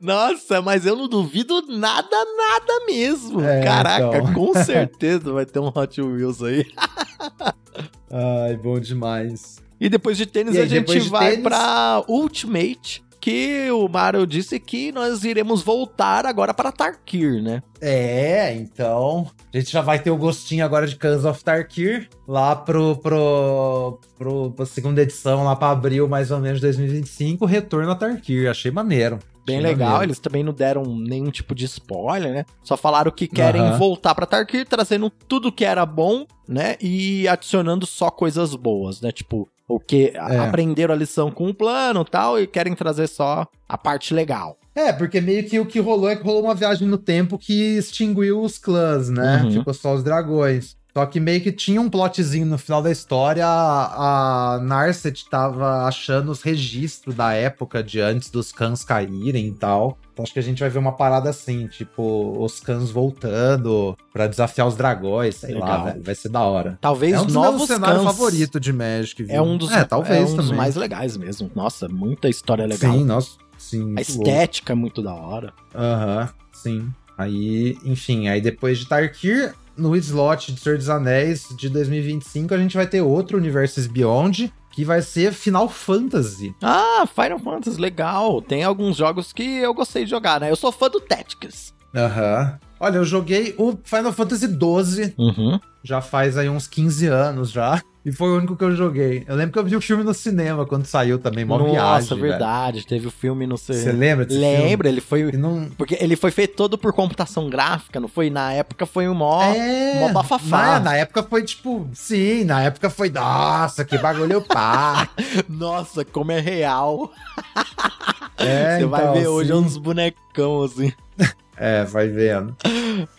Nossa, mas eu não duvido nada, nada mesmo. É, Caraca, então. com certeza vai ter um Hot Wheels aí. Ai, bom demais. E depois de tênis aí, a gente vai tênis? pra Ultimate, que o Mario disse que nós iremos voltar agora para Tarkir, né? É, então. A gente já vai ter o gostinho agora de Cans of Tarkir lá pro, pro, pro, pra segunda edição, lá pra abril mais ou menos de 2025. Retorno a Tarkir. Achei maneiro. Bem Achei legal, maneiro. eles também não deram nenhum tipo de spoiler, né? Só falaram que querem Aham. voltar pra Tarkir, trazendo tudo que era bom, né? E adicionando só coisas boas, né? Tipo, o que É. aprenderam a lição com o plano e tal, e querem trazer só a parte legal. É, porque meio que o que rolou é que rolou uma viagem no tempo que extinguiu os clãs, né? Uhum. Ficou só os dragões. Só que meio que tinha um plotzinho no final da história. A, a Narset tava achando os registros da época de antes dos cães caírem e tal. Então acho que a gente vai ver uma parada assim, tipo, os cães voltando pra desafiar os dragões, sei lá, Legal. velho. Vai ser da hora. Talvez é um dos novos cães- favoritos de Magic, viu? É um dos, é, talvez é um dos mais legais mesmo. Nossa, muita história legal. Sim, nossa, sim. a muito louco. estética é muito da hora. Aham, sim. Aí, enfim, aí depois de Tarkir, no slot de Senhor dos Anéis de 2025, a gente vai ter outro Universes Beyond, que vai ser Final Fantasy. Ah, Final Fantasy, legal. Tem alguns jogos que eu gostei de jogar, né? Eu sou fã do Tactics. Aham. Olha, eu joguei o Final Fantasy XII, Uhum. já faz aí uns 15 anos já, e foi o único que eu joguei. Eu lembro que eu vi o filme no cinema quando saiu também, mó Nossa, viagem, velho. verdade. Teve o filme, não sei. Você lembra desse Lembra, ele foi. filme? Não... Porque ele foi feito todo por computação gráfica, não foi? Na época foi um mó. É, mó bafafá. Na, na época foi tipo, sim, na época foi, nossa, que bagulho pá. Nossa, como é real. É, Você vai então, ver hoje sim. uns bonecão assim. É, vai vendo.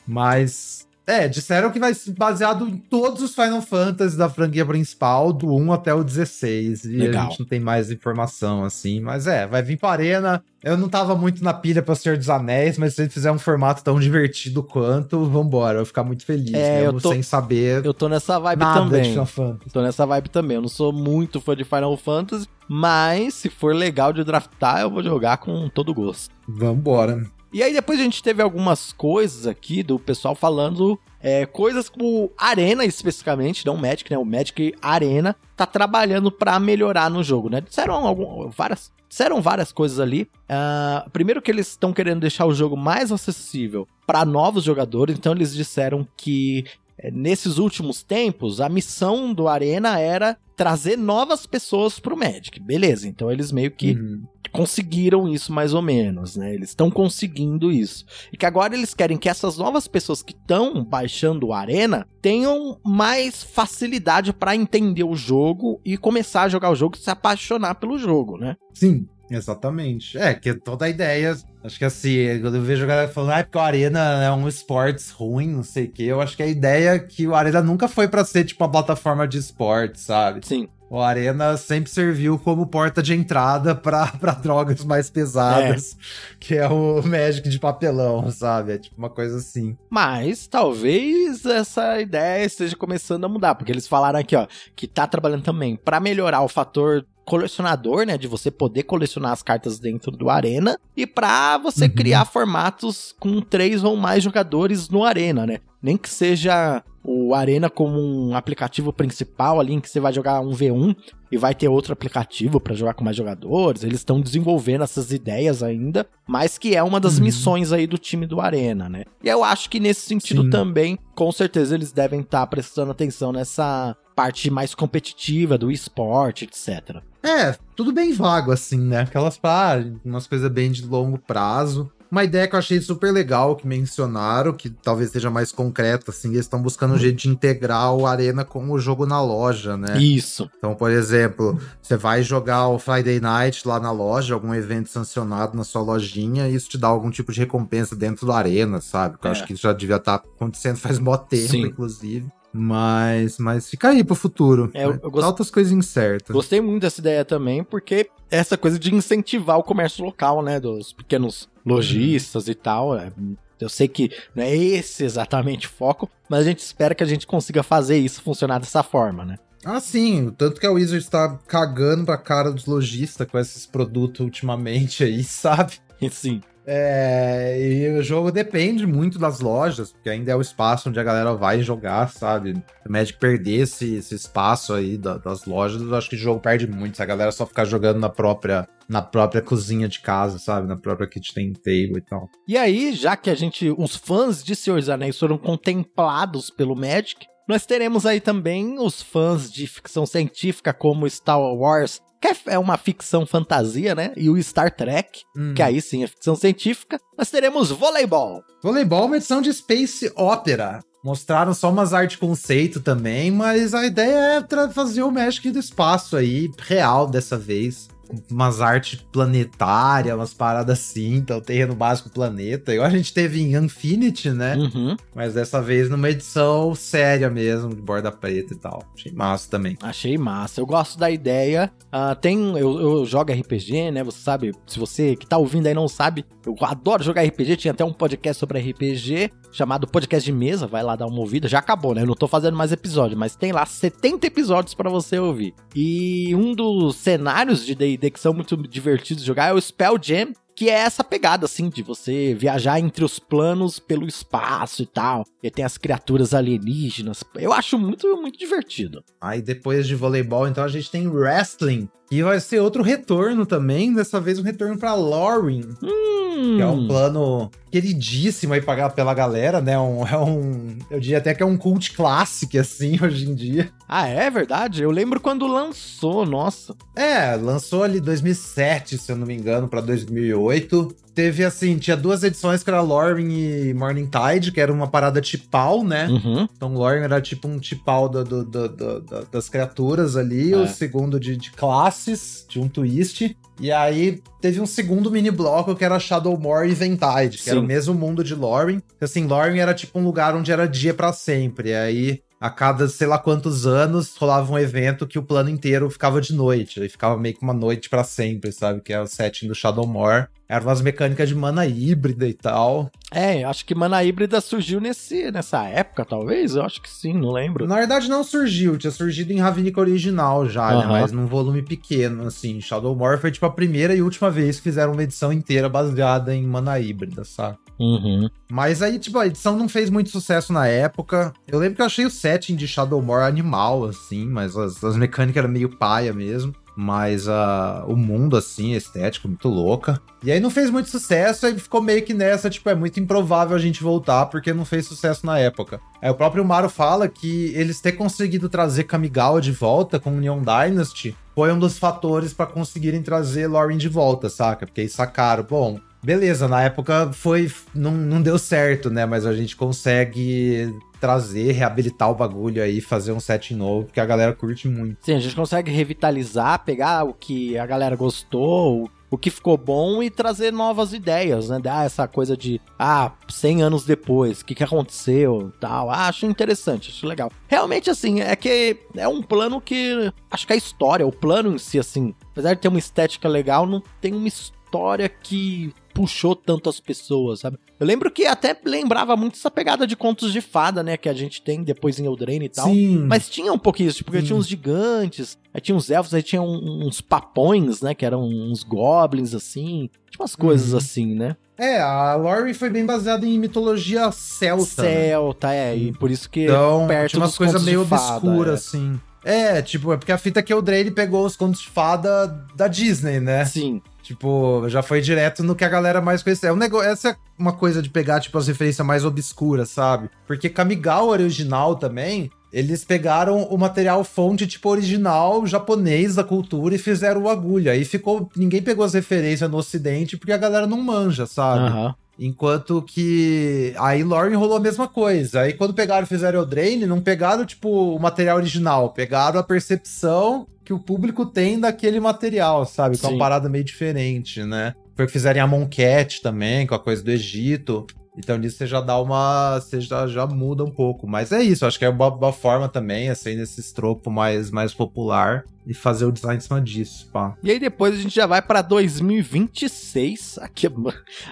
Mas. É, disseram que vai ser baseado em todos os Final Fantasy da franquia principal, do 1 até o 16. E Legal. a gente não tem mais informação, assim. Mas é, vai vir pra arena. Eu não tava muito na pilha pra Senhor dos Anéis, mas se ele fizer um formato tão divertido quanto, vambora. Eu vou ficar muito feliz, É, eu mesmo tô- sem saber Eu tô nessa vibe nada de também. Final Fantasy. Tô nessa vibe também. Eu não sou muito fã de Final Fantasy, mas se for legal de draftar, eu vou jogar com todo gosto. Vambora. E aí depois a gente teve algumas coisas aqui do pessoal falando é, coisas como Arena especificamente, não Magic, né? O Magic Arena tá trabalhando para melhorar no jogo, né? Disseram algum, várias, disseram várias coisas ali. Uh, primeiro que eles estão querendo deixar o jogo mais acessível para novos jogadores, então eles disseram que é, nesses últimos tempos, a missão do Arena era trazer novas pessoas pro Magic. Beleza, então eles meio que uhum. Conseguiram isso mais ou menos, né? Eles estão conseguindo isso. E que agora eles querem que essas novas pessoas que estão baixando o Arena tenham mais facilidade para entender o jogo e começar a jogar o jogo e se apaixonar pelo jogo, né? Sim. Exatamente. É, que toda a ideia. Acho que assim, quando eu vejo galera falando, ah, é porque o Arena é um esportes ruim, não sei o quê, eu acho que a ideia é que o Arena nunca foi para ser tipo uma plataforma de esportes, sabe? Sim. O Arena sempre serviu como porta de entrada para drogas mais pesadas, é. que é o Magic de papelão, sabe? É tipo uma coisa assim. Mas talvez essa ideia esteja começando a mudar, porque eles falaram aqui, ó, que tá trabalhando também para melhorar o fator colecionador, né? De você poder colecionar as cartas dentro do Arena. E para você uhum. criar formatos com três ou mais jogadores no Arena, né? Nem que seja o Arena como um aplicativo principal ali em que você vai jogar um V1 e vai ter outro aplicativo para jogar com mais jogadores. Eles estão desenvolvendo essas ideias ainda, mas que é uma das uhum. missões aí do time do Arena, né? E eu acho que nesse sentido Sim. também, com certeza eles devem estar tá prestando atenção nessa parte mais competitiva do esporte, etc. É, tudo bem vago assim, né? Aquelas ah, umas coisas bem de longo prazo. Uma ideia que eu achei super legal que mencionaram, que talvez seja mais concreta, assim, eles estão buscando um jeito de integrar o Arena com o jogo na loja, né? Isso. Então, por exemplo, você vai jogar o Friday Night lá na loja, algum evento sancionado na sua lojinha, e isso te dá algum tipo de recompensa dentro do Arena, sabe? Que eu é. acho que isso já devia estar tá acontecendo faz mó tempo, Sim. inclusive. Mas, mas fica aí pro futuro. É, eu, eu gost... Altas coisas incertas. Gostei muito dessa ideia também, porque essa coisa de incentivar o comércio local, né? Dos pequenos lojistas uhum. e tal. É, eu sei que não é esse exatamente o foco, mas a gente espera que a gente consiga fazer isso funcionar dessa forma, né? Ah, sim. Tanto que a Wizard está cagando pra cara dos lojistas com esses produtos ultimamente aí, sabe? Sim. É, e o jogo depende muito das lojas, porque ainda é o espaço onde a galera vai jogar, sabe? O Magic perder esse, esse espaço aí da, das lojas, eu acho que o jogo perde muito. Se a galera só ficar jogando na própria, na própria cozinha de casa, sabe? Na própria kitchen table e tal. E aí, já que a gente, os fãs de Senhor dos Anéis foram contemplados pelo Magic, nós teremos aí também os fãs de ficção científica como Star Wars que é uma ficção fantasia, né? E o Star Trek, hum. que aí sim é ficção científica. Nós teremos voleibol. Voleibol é uma edição de Space Opera. Mostraram só umas arte conceito também, mas a ideia é fazer o Magic do espaço aí, real dessa vez umas artes planetárias, umas paradas assim, então terreno básico planeta. Igual a gente teve em Infinity, né? Uhum. Mas dessa vez numa edição séria mesmo, de borda preta e tal. Achei massa também. Achei massa. Eu gosto da ideia. Uh, tem. Eu, eu jogo RPG, né? Você sabe, se você que tá ouvindo aí não sabe, eu adoro jogar RPG. Tinha até um podcast sobre RPG chamado Podcast de Mesa. Vai lá dar uma ouvida. Já acabou, né? Eu não tô fazendo mais episódio, mas tem lá 70 episódios para você ouvir. E um dos cenários de D&D que são muito divertidos de jogar é o Spell Jam, que é essa pegada, assim, de você viajar entre os planos pelo espaço e tal. E tem as criaturas alienígenas. Eu acho muito, muito divertido. Aí depois de voleibol, então a gente tem wrestling, e vai ser outro retorno também, dessa vez um retorno para Loring. Hum. Que é um plano queridíssimo aí pela galera, né? Um, é um. Eu diria até que é um cult clássico, assim, hoje em dia. Ah, é verdade? Eu lembro quando lançou, nossa. É, lançou ali 2007, se eu não me engano, para 2008 teve assim, tinha duas edições que era Loring e Morning Tide, que era uma parada tipal, né? Uhum. Então Loring era tipo um tipal do, do, do, do das criaturas ali, é. o segundo de, de classes, de um twist. E aí teve um segundo mini bloco que era Shadowmoor e Ventide, que Sim. era o mesmo mundo de Loring. Assim, Loring era tipo um lugar onde era dia para sempre. E aí a cada sei lá quantos anos rolava um evento que o plano inteiro ficava de noite. Aí ficava meio que uma noite para sempre, sabe? Que é o setting do Shadowmoor. Eram umas mecânicas de mana híbrida e tal. É, acho que mana híbrida surgiu nesse, nessa época, talvez. Eu acho que sim, não lembro. Na verdade, não surgiu, tinha surgido em Ravnica original já, né? Mas num volume pequeno, assim. Shadowmoor foi tipo a primeira e última vez que fizeram uma edição inteira baseada em mana híbrida, sabe? Uhum. Mas aí, tipo, a edição não fez muito sucesso na época. Eu lembro que eu achei o setting de Shadowmoor animal, assim, mas as, as mecânicas eram meio paia mesmo. Mas uh, o mundo, assim, estético, muito louca. E aí não fez muito sucesso, aí ficou meio que nessa, tipo, é muito improvável a gente voltar, porque não fez sucesso na época. Aí o próprio Maru fala que eles ter conseguido trazer Kamigawa de volta com o Neon Dynasty foi um dos fatores para conseguirem trazer Lauren de volta, saca? Porque aí sacaram, bom, beleza, na época foi. Não, não deu certo, né? Mas a gente consegue trazer, reabilitar o bagulho aí, fazer um set novo, porque a galera curte muito. Sim, a gente consegue revitalizar, pegar o que a galera gostou, o que ficou bom e trazer novas ideias, né? Dar essa coisa de, ah, 100 anos depois, o que, que aconteceu, tal. Ah, acho interessante, acho legal. Realmente, assim, é que é um plano que, acho que a história, o plano em si, assim, apesar de ter uma estética legal, não tem uma história que puxou tanto as pessoas, sabe? Eu lembro que até lembrava muito essa pegada de contos de fada, né? Que a gente tem depois em Eldraine e tal. Sim. Mas tinha um pouquinho isso, tipo, porque tinha uns gigantes, aí tinha uns elfos, aí tinha uns papões, né? Que eram uns goblins, assim. Tinha umas coisas Uhum. assim, né? É, a lore foi bem baseada em mitologia celta. né? Celta, é. E por isso que Então, perto tinha umas coisas meio obscuras, é. assim. É, tipo, é porque a fita que o Drake pegou os contos de fada da Disney, né? Sim. Tipo, já foi direto no que a galera mais conhecia. É um negócio, essa é uma coisa de pegar, tipo, as referências mais obscuras, sabe? Porque Kamigawa original também, eles pegaram o material fonte, tipo, original japonês da cultura e fizeram o agulha. Aí ficou. Ninguém pegou as referências no ocidente porque a galera não manja, sabe? Aham. Enquanto que aí Lauren rolou a mesma coisa. Aí quando pegaram e fizeram Eldraine, não pegaram, tipo, o material original. Pegaram a percepção que o público tem daquele material, sabe? Com Sim. uma parada meio diferente, né? Foi o que fizeram Amon Cat também, com a coisa do Egito. Então nisso você já dá uma. Você já, já muda um pouco. Mas é isso, acho que é uma, uma forma também, assim, nesse estropo mais, mais popular e fazer o design em cima disso, pá. E aí depois a gente já vai pra 2026. Aqui,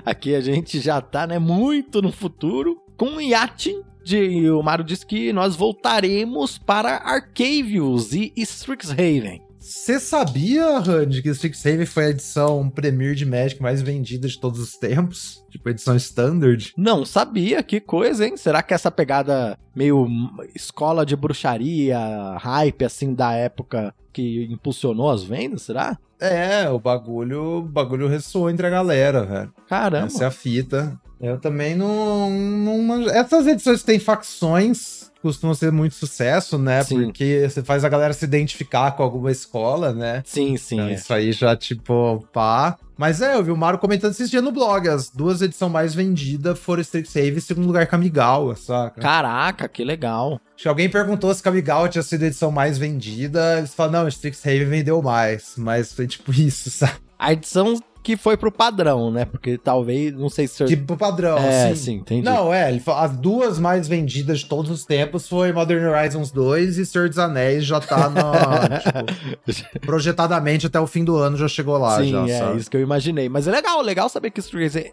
aqui a gente já tá, né, muito no futuro. Com o Yacht. De, o Mario disse que nós voltaremos para Arcavius e Strixhaven. Você sabia, Randy, que Strixhaven foi a edição Premier de Magic mais vendida de todos os tempos? Tipo, edição standard? Não sabia, que coisa, hein? Será que essa pegada meio escola de bruxaria, hype assim da época que impulsionou as vendas, será? É, o bagulho, o bagulho ressoou entre a galera, velho. Caramba. Essa é a fita. Eu também não, não Essas edições têm facções costumam ser muito sucesso, né? Sim. Porque você faz a galera se identificar com alguma escola, né? Sim, sim. Então, é. isso aí já, tipo, pá. Mas é, eu vi o Mario comentando esses dias no blog. As duas edições mais vendidas foram Strixhaven e segundo lugar Kamigawa, saca? Caraca, que legal. Acho que alguém perguntou se Kamigawa tinha sido a edição mais vendida. Eles falaram, não, Strixhaven vendeu mais. Mas foi tipo isso, sabe? A edição que foi pro padrão, né? Porque talvez, não sei se... Tipo padrão, é, assim. sim, entendi. Não, é, ele as duas mais vendidas de todos os tempos foi Modern Horizons 2 e Senhor dos Anéis já tá na, tipo, projetadamente até o fim do ano já chegou lá, Sim, já, é sabe? isso que eu imaginei. Mas é legal, legal saber que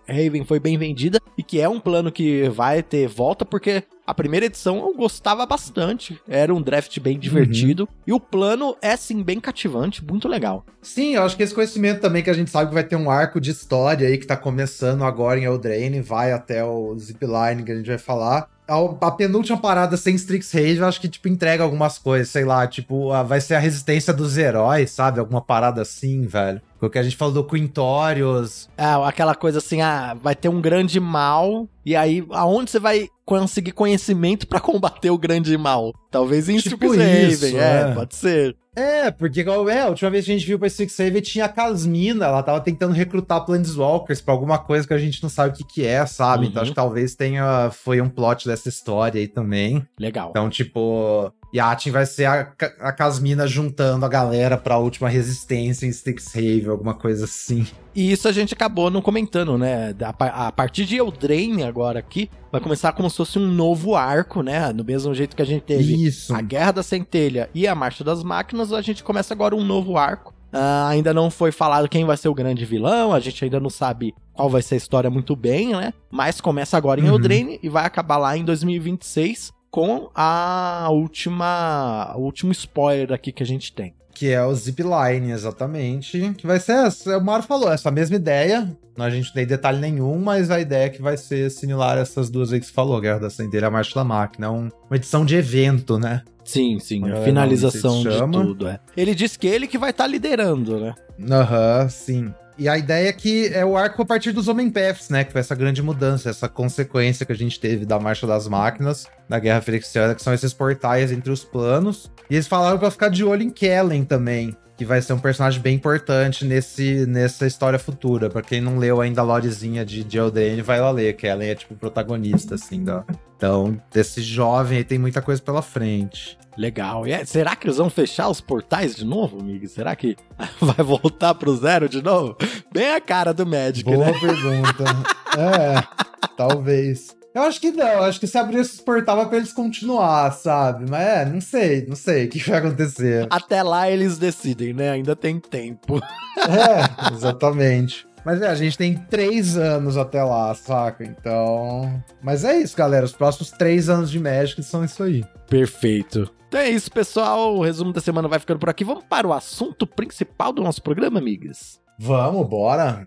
Raven foi bem vendida e que é um plano que vai ter volta, porque a primeira edição eu gostava bastante. Era um draft bem divertido. E o plano é, sim, bem cativante, muito legal. Sim, eu acho que esse conhecimento também que a gente sabe que vai ter um arco de história aí que tá começando agora em Eldraine, vai até o Zipline que a gente vai falar. A, a penúltima parada sem Strixhaven, eu acho que, tipo, entrega algumas coisas, sei lá, tipo, a- vai ser a resistência dos heróis, sabe? Alguma parada assim, velho. O que a gente falou do Quintorius. Ah, aquela coisa assim, ah, vai ter um grande mal, e aí aonde você vai conseguir conhecimento pra combater o grande mal? Talvez em Tipo Strixhaven, isso, é, é. pode ser. É, porque é, a última vez que a gente viu pra Strixhaven tinha a Casmina, ela tava tentando recrutar Planeswalkers pra alguma coisa que a gente não sabe o que que é, sabe? Então Uhum. acho que talvez tenha, foi um plot dessa história aí também. Legal. Então, tipo, Yatin vai ser a, a Casmina juntando a galera pra última resistência em Strixhaven, alguma coisa assim. E isso a gente acabou não comentando, né? Da- A, partir de Eldraine agora aqui, vai começar como se fosse um novo arco, né? Do mesmo jeito que a gente teve Isso. a Guerra da Centelha e a Marcha das Máquinas, a gente começa agora um novo arco. Uh, ainda não foi falado quem vai ser o grande vilão, a gente ainda não sabe qual vai ser a história muito bem, né? Mas começa agora em uhum. Eldraine e vai acabar lá em 2026 com a última, o último spoiler aqui que a gente tem. Que é o Zipline, exatamente. Que vai ser, essa, o Mario falou, essa mesma ideia. A gente não tem detalhe nenhum, mas a ideia é que vai ser similar a essas duas aí que você falou, Guerra da Centelha e a Marcha da Máquina. Um, uma edição de evento, né? Sim, sim, a finalização de tudo, é. Ele disse que ele que vai estar tá liderando, né? Aham, uhum, sim. E a ideia é que é o arco a partir dos Homem-Paths, né? Que foi essa grande mudança, essa consequência que a gente teve da Marcha das Máquinas, da Guerra Ferexiana, que são esses portais entre os planos. E eles falaram para ficar de olho em Kellen também, que vai ser um personagem bem importante nesse, nessa história futura. Para quem não leu ainda a lorezinha de, de Eldraine, vai lá ler, Kellen é tipo o protagonista, assim, da... Então, desse jovem aí tem muita coisa pela frente. Legal. E é, será que eles vão fechar os portais de novo, amigo? Será que vai voltar pro zero de novo? Bem a cara do Magic, Boa né? Boa pergunta. é, talvez. Eu acho que não, acho que se abrir esses portais é pra eles continuar, sabe? Mas é, não sei, não sei o que vai acontecer. Até lá eles decidem, né? Ainda tem tempo. É, exatamente. Mas é, a gente tem três anos até lá, saca? Então. Mas é isso, galera. Os próximos três anos de Magic são isso aí. Perfeito. Então é isso, pessoal. O resumo da semana vai ficando por aqui. Vamos para o assunto principal do nosso programa, amigas? Vamos, bora.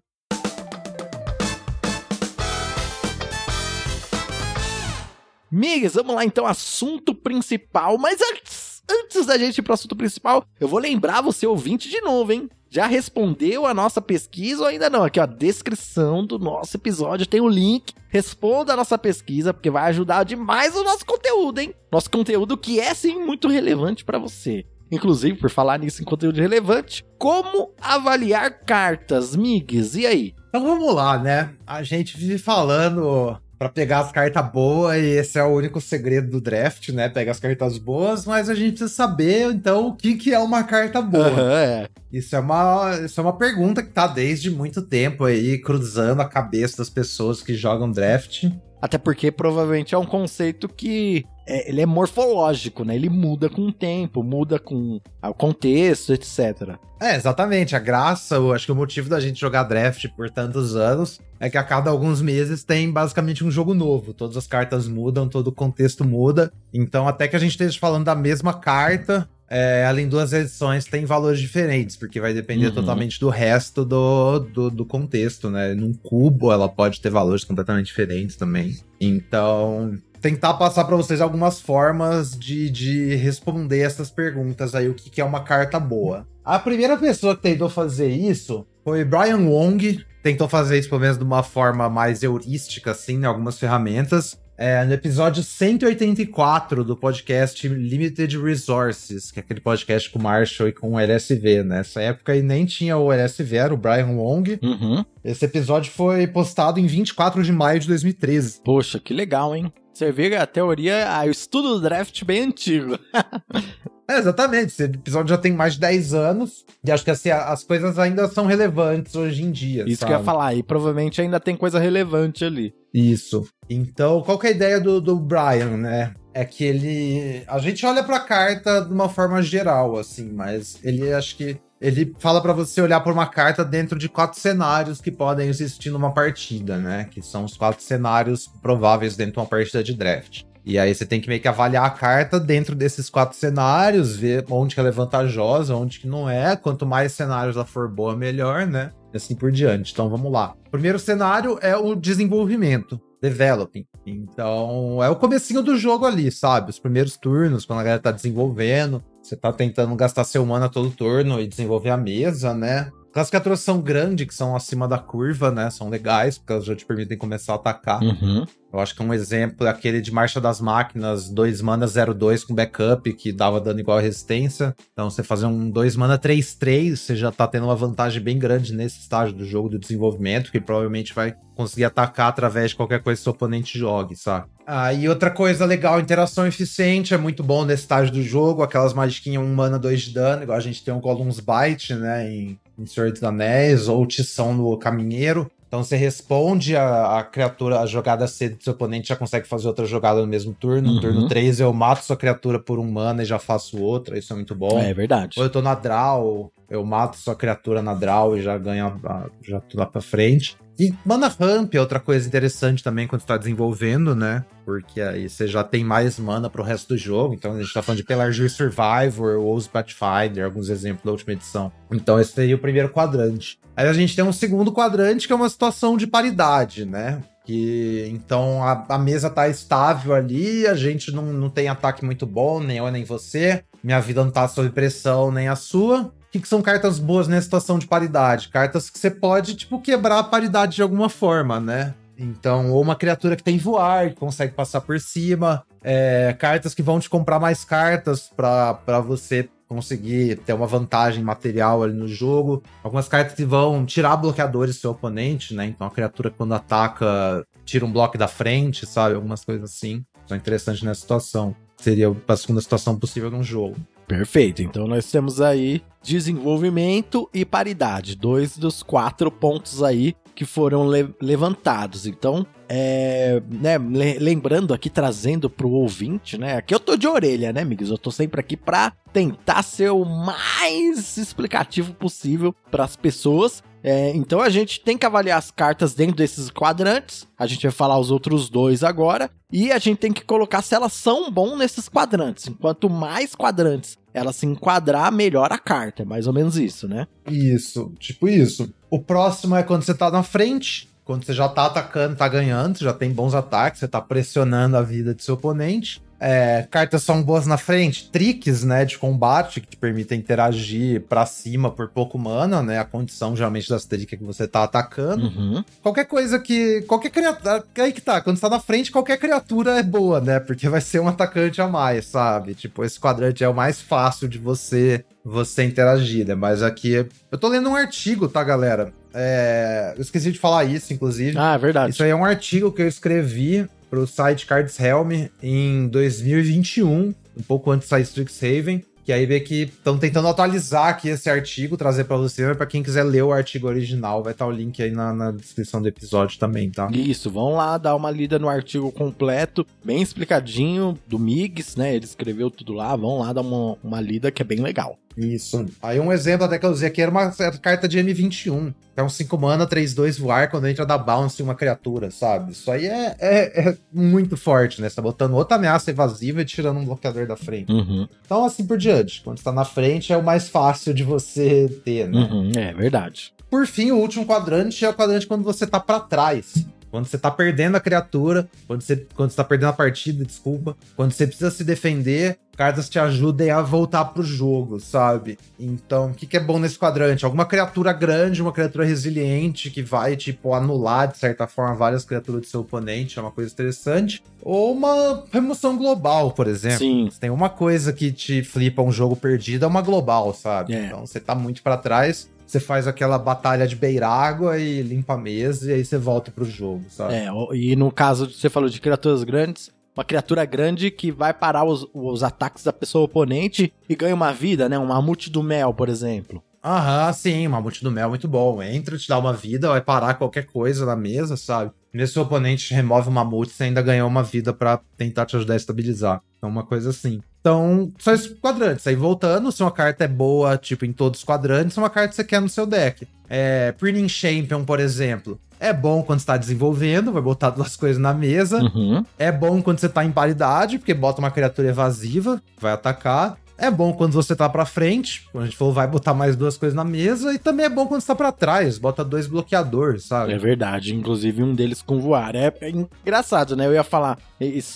Migas, vamos lá então, assunto principal. Mas antes, antes da gente ir pro assunto principal, eu vou lembrar você ouvinte de novo, hein? Já respondeu a nossa pesquisa ou ainda não? Aqui, ó, descrição do nosso episódio tem o um link. Responda a nossa pesquisa, porque vai ajudar demais o nosso conteúdo, hein? Nosso conteúdo que é sim muito relevante para você. Inclusive, por falar nisso em conteúdo relevante, como avaliar cartas, migs? E aí? Então vamos lá, né? A gente vive falando para pegar as cartas boas, e esse é o único segredo do draft, né? Pega as cartas boas, mas a gente precisa saber, então, o que, que é uma carta boa. Uhum, é. Isso é, uma, isso é uma pergunta que tá desde muito tempo aí, cruzando a cabeça das pessoas que jogam draft. Até porque provavelmente é um conceito que é, ele é morfológico, né? Ele muda com o tempo, muda com o contexto, etc. É, exatamente. A graça, eu acho que o motivo da gente jogar draft por tantos anos é que a cada alguns meses tem basicamente um jogo novo. Todas as cartas mudam, todo o contexto muda. Então, até que a gente esteja falando da mesma carta, é, além duas edições tem valores diferentes, porque vai depender uhum. totalmente do resto do, do, do, contexto, né? Num cubo ela pode ter valores completamente diferentes também. Então, tentar passar para vocês algumas formas de, de responder essas perguntas aí, o que, que é uma carta boa. A primeira pessoa que tentou fazer isso foi Brian Wong, tentou fazer isso pelo menos de uma forma mais heurística, assim, né, algumas ferramentas. É, no episódio 184 do podcast Limited Resources, que é aquele podcast com o Marshall e com o LSV. Nessa época aí nem tinha o LSV, era o Brian Wong. Uhum. Esse episódio foi postado em 24 de maio de 2013. Poxa, que legal, hein? Você vê a teoria, o estudo do draft bem antigo. é, exatamente. Esse episódio já tem mais de 10 anos. E acho que assim, as coisas ainda são relevantes hoje em dia. Isso sabe? que eu ia falar. E provavelmente ainda tem coisa relevante ali. Isso. Então, qual que é a ideia do, do Brian, né? É que ele. A gente olha pra carta de uma forma geral, assim, mas ele acho que ele fala para você olhar por uma carta dentro de quatro cenários que podem existir numa partida, né? Que são os quatro cenários prováveis dentro de uma partida de draft. E aí você tem que meio que avaliar a carta dentro desses quatro cenários, ver onde que ela é vantajosa, onde que não é. Quanto mais cenários ela for boa, melhor, né? Assim por diante. Então vamos lá. Primeiro cenário é o desenvolvimento. Developing. Então, é o comecinho do jogo ali, sabe? Os primeiros turnos, quando a galera tá desenvolvendo, você tá tentando gastar seu mana todo turno e desenvolver a mesa, né? As criaturas são grandes, que são acima da curva, né? São legais, porque elas já te permitem começar a atacar. Uhum. Eu acho que um exemplo é aquele de Marcha das Máquinas, 2 mana 02 com backup, que dava dano igual a resistência. Então, você fazer um 2 mana 3-3, você já tá tendo uma vantagem bem grande nesse estágio do jogo do desenvolvimento, que provavelmente vai conseguir atacar através de qualquer coisa que seu oponente jogue, sabe? Ah, e outra coisa legal, interação eficiente, é muito bom nesse estágio do jogo, aquelas magiquinhas 1 mana 2 de dano, igual a gente tem um Golems Bite, né, em, em Senhor dos Anéis, ou Tição no Caminheiro. Então você responde a, a, criatura, a jogada C do seu oponente já consegue fazer outra jogada no mesmo turno. No uhum. turno 3 eu mato sua criatura por um mana e já faço outra, isso é muito bom. É verdade. Ou eu tô na draw, eu mato sua criatura na draw e já ganho a, já tudo lá pra frente. E mana ramp é outra coisa interessante também quando você tá desenvolvendo, né? Porque aí você já tem mais mana pro resto do jogo. Então a gente tá falando de Pelargir Survivor, ou Pathfinder, alguns exemplos da última edição. Então esse seria o primeiro quadrante. Aí a gente tem um segundo quadrante que é uma situação de paridade, né? Que, então a, a, mesa tá estável ali, a gente não, não tem ataque muito bom, nem eu nem você. Minha vida não tá sob pressão, nem a sua. Que, que são cartas boas nessa situação de paridade? Cartas que você pode, tipo, quebrar a paridade de alguma forma, né? Então, ou uma criatura que tem voar, que consegue passar por cima. É, cartas que vão te comprar mais cartas para você conseguir ter uma vantagem material ali no jogo. Algumas cartas que vão tirar bloqueadores do seu oponente, né? Então a criatura quando ataca tira um bloco da frente, sabe? Algumas coisas assim. São interessantes nessa situação. Seria a segunda situação possível num jogo. Perfeito. Então nós temos aí desenvolvimento e paridade, dois dos quatro pontos aí que foram le levantados. Então, é, né, lembrando aqui, trazendo para o ouvinte, né? Aqui eu tô de orelha, né, amigos? Eu tô sempre aqui para tentar ser o mais explicativo possível para as pessoas. É, então a gente tem que avaliar as cartas dentro desses quadrantes. A gente vai falar os outros dois agora. E a gente tem que colocar se elas são bons nesses quadrantes. Quanto mais quadrantes ela se enquadrar, melhor a carta. É mais ou menos isso, né? Isso, tipo isso. O próximo é quando você tá na frente. Quando você já tá atacando, tá ganhando, já tem bons ataques, você tá pressionando a vida do seu oponente. É, cartas são boas na frente, tricks, né, de combate que te permitem interagir para cima por pouco mana, né, a condição geralmente das tricks é que você tá atacando. Uhum. Qualquer coisa que, qualquer criatura, aí que tá, quando você tá na frente, qualquer criatura é boa, né, porque vai ser um atacante a mais, sabe? Tipo, esse quadrante é o mais fácil de você você interagir, né, mas aqui, eu tô lendo um artigo, tá, galera? É, eu esqueci de falar isso, inclusive. Ah, é verdade. Isso aí é um artigo que eu escrevi para o site Cards Helm em 2021, um pouco antes de sair Strixhaven. Que aí vê que estão tentando atualizar aqui esse artigo, trazer para você, mas para quem quiser ler o artigo original, vai estar tá o link aí na, na, descrição do episódio também, tá? Isso, vão lá dar uma lida no artigo completo, bem explicadinho, do Migs, né? Ele escreveu tudo lá, vão lá dar uma, uma lida que é bem legal. Isso. Aí um exemplo até que eu usei aqui era uma carta de M21. É um 5 mana, 3-2 voar quando entra da bounce uma criatura, sabe? Isso aí é, é, é, muito forte, né? Você tá botando outra ameaça evasiva e tirando um bloqueador da frente. Uhum. Então, assim por diante. Quando está na frente é o mais fácil de você ter, né? Uhum, é verdade. Por fim, o último quadrante é o quadrante quando você tá para trás. Quando você tá perdendo a criatura, quando você, quando você tá perdendo a partida, desculpa, quando você precisa se defender, cartas te ajudem a voltar pro jogo, sabe? Então, o que, que é bom nesse quadrante? Alguma criatura grande, uma criatura resiliente que vai, tipo, anular, de certa forma, várias criaturas do seu oponente, é uma coisa interessante. Ou uma remoção global, por exemplo. Sim. Se tem uma coisa que te flipa um jogo perdido, é uma global, sabe? É. Então, você tá muito para trás você faz aquela batalha de beira-água e limpa a mesa e aí você volta pro jogo, sabe? É, e no caso, você falou de criaturas grandes, uma criatura grande que vai parar os, os ataques da pessoa oponente e ganha uma vida, né? Um mamute do mel, por exemplo. Aham, sim, mamute do mel, muito bom. Entra, te dá uma vida, vai parar qualquer coisa na mesa, sabe? Nesse seu oponente remove o mamute, você ainda ganhou uma vida para tentar te ajudar a estabilizar. Então, uma coisa assim. Então, são esses quadrantes. Aí voltando, se uma carta é boa, tipo, em todos os quadrantes, é uma carta que você quer no seu deck. É, Printing Champion, por exemplo. É bom quando está desenvolvendo, vai botar duas coisas na mesa. Uhum. É bom quando você está em paridade, porque bota uma criatura evasiva, vai atacar. É bom quando você tá pra frente, quando a gente falou, vai botar mais duas coisas na mesa, e também é bom quando você tá pra trás, bota dois bloqueadores, sabe? É verdade, inclusive um deles com voar. É, é engraçado, né? Eu ia falar,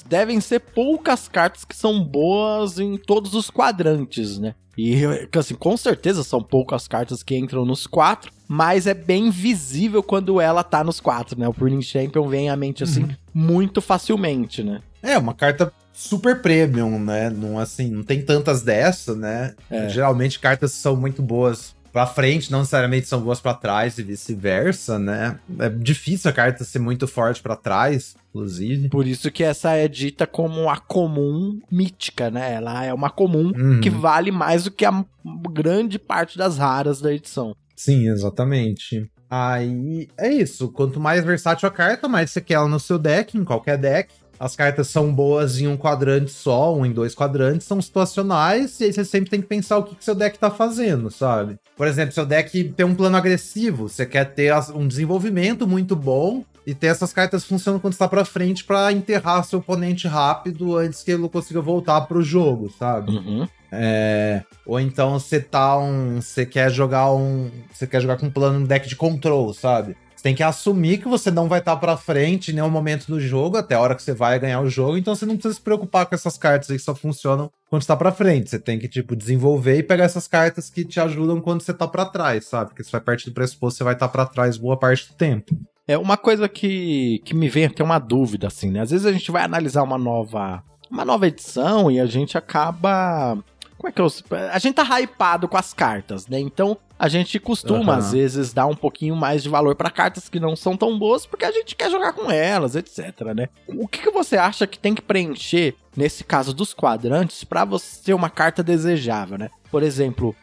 devem ser poucas cartas que são boas em todos os quadrantes, né? E assim, com certeza são poucas cartas que entram nos quatro, mas é bem visível quando ela tá nos quatro, né? O Pruning Champion vem à mente assim uhum. muito facilmente, né? É, uma carta super premium, né? Não, assim, não tem tantas dessas, né? É. Geralmente cartas são muito boas pra frente, não necessariamente são boas para trás e vice-versa, né? É difícil a carta ser muito forte para trás, inclusive. Por isso que essa é dita como a comum mítica, né? Ela é uma comum uhum. que vale mais do que a grande parte das raras da edição. Sim, exatamente. Aí é isso. Quanto mais versátil a carta, mais você quer ela no seu deck, em qualquer deck. As cartas são boas em um quadrante só, um em dois quadrantes, são situacionais, e aí você sempre tem que pensar o que, que seu deck tá fazendo, sabe? Por exemplo, seu deck tem um plano agressivo, você quer ter um desenvolvimento muito bom, e ter essas cartas funcionam quando está para frente para enterrar seu oponente rápido antes que ele consiga voltar pro jogo, sabe? Uhum. É... Ou então você tá um. Você quer jogar um. Você quer jogar com um plano um deck de control, sabe? Você tem que assumir que você não vai estar tá para frente em nenhum momento do jogo, até a hora que você vai ganhar o jogo, então você não precisa se preocupar com essas cartas aí que só funcionam quando está para frente. Você tem que, tipo, desenvolver e pegar essas cartas que te ajudam quando você tá para trás, sabe? Porque você vai partir do pressuposto você vai estar tá para trás boa parte do tempo. É uma coisa que, que me vem até uma dúvida, assim, né? Às vezes a gente vai analisar uma nova, uma nova edição e a gente acaba. Como é que eu. A gente tá hypado com as cartas, né? Então a gente costuma, uhum. às vezes, dar um pouquinho mais de valor para cartas que não são tão boas porque a gente quer jogar com elas, etc, né? O que, que você acha que tem que preencher, nesse caso dos quadrantes, para você ter uma carta desejável, né? Por exemplo,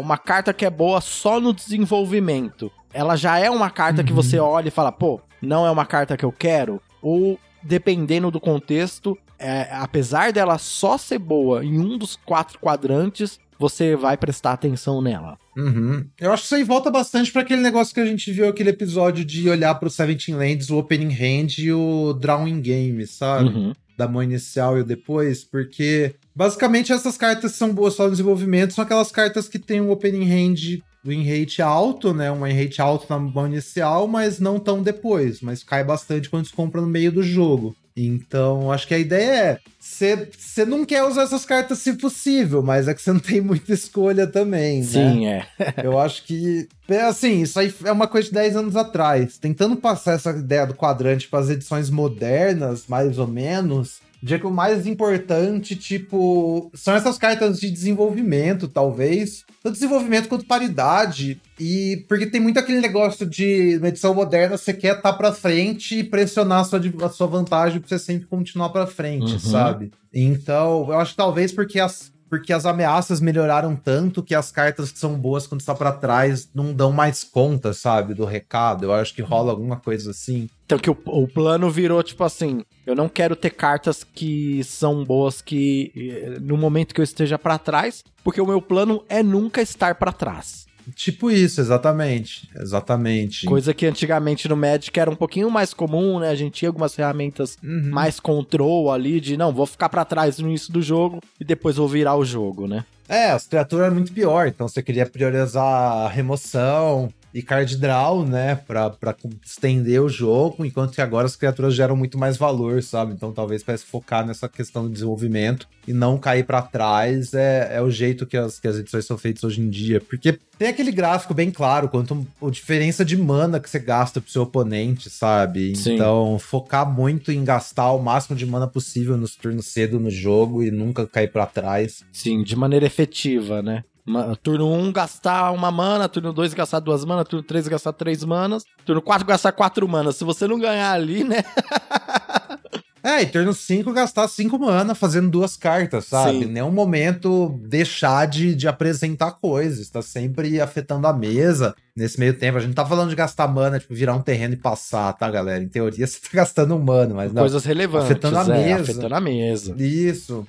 uma carta que é boa só no desenvolvimento ela já é uma carta uhum. que você olha e fala, pô, não é uma carta que eu quero? Ou, dependendo do contexto, é, apesar dela só ser boa em um dos quatro quadrantes, você vai prestar atenção nela. Uhum. Eu acho que isso aí volta bastante para aquele negócio que a gente viu aquele episódio de olhar pro Seventeen Lands, o Opening Hand e o Drawing Game, sabe? Uhum. Da mão inicial e o depois, porque basicamente essas cartas são boas só no desenvolvimento, são aquelas cartas que tem um Opening Hand win rate alto, né? Um win rate alto na mão inicial, mas não tão depois. Mas cai bastante quando se compra no meio do jogo. Então, acho que a ideia é: você não quer usar essas cartas se possível, mas é que você não tem muita escolha também, né? Sim, é. Eu acho que. É assim, isso aí é uma coisa de 10 anos atrás. Tentando passar essa ideia do quadrante para as edições modernas, mais ou menos Diria que o mais importante, tipo, são essas cartas de desenvolvimento, talvez. Tanto desenvolvimento quanto paridade. E porque tem muito aquele negócio de uma edição moderna, você quer estar tá pra frente e pressionar a sua, a sua vantagem pra você sempre continuar pra frente, uhum. sabe? Então, eu acho que talvez porque as, porque as ameaças melhoraram tanto que as cartas que são boas quando está para trás não dão mais conta, sabe, do recado. Eu acho que rola alguma coisa assim. Então que o, o plano virou tipo assim, eu não quero ter cartas que são boas que eh, no momento que eu esteja para trás, porque o meu plano é nunca estar para trás. Tipo isso, exatamente. Exatamente. Coisa que antigamente no Magic era um pouquinho mais comum, né? A gente tinha algumas ferramentas uhum. mais control ali de não, vou ficar para trás no início do jogo e depois vou virar o jogo, né? É, as criaturas eram muito pior, então você queria priorizar a remoção, e card draw, né, pra, pra estender o jogo, enquanto que agora as criaturas geram muito mais valor, sabe? Então talvez para focar nessa questão do desenvolvimento e não cair para trás é, é o jeito que as, que as edições são feitas hoje em dia. Porque tem aquele gráfico bem claro quanto a diferença de mana que você gasta pro seu oponente, sabe? Sim. Então focar muito em gastar o máximo de mana possível nos turnos cedo no jogo e nunca cair para trás. Sim, de maneira efetiva, né? Turno 1 um, gastar uma mana, turno 2 gastar duas manas, turno 3 gastar três manas, turno 4 gastar quatro manas. Se você não ganhar ali, né? É, e turno 5 gastar 5 mana fazendo duas cartas, sabe? Sim. Nenhum momento deixar de, de apresentar coisas. Tá sempre afetando a mesa. Nesse meio tempo, a gente tá falando de gastar mana, tipo, virar um terreno e passar, tá, galera? Em teoria, você tá gastando mana, mas não. Coisas relevantes. Afetando a é, mesa. Afetando a mesa. Isso.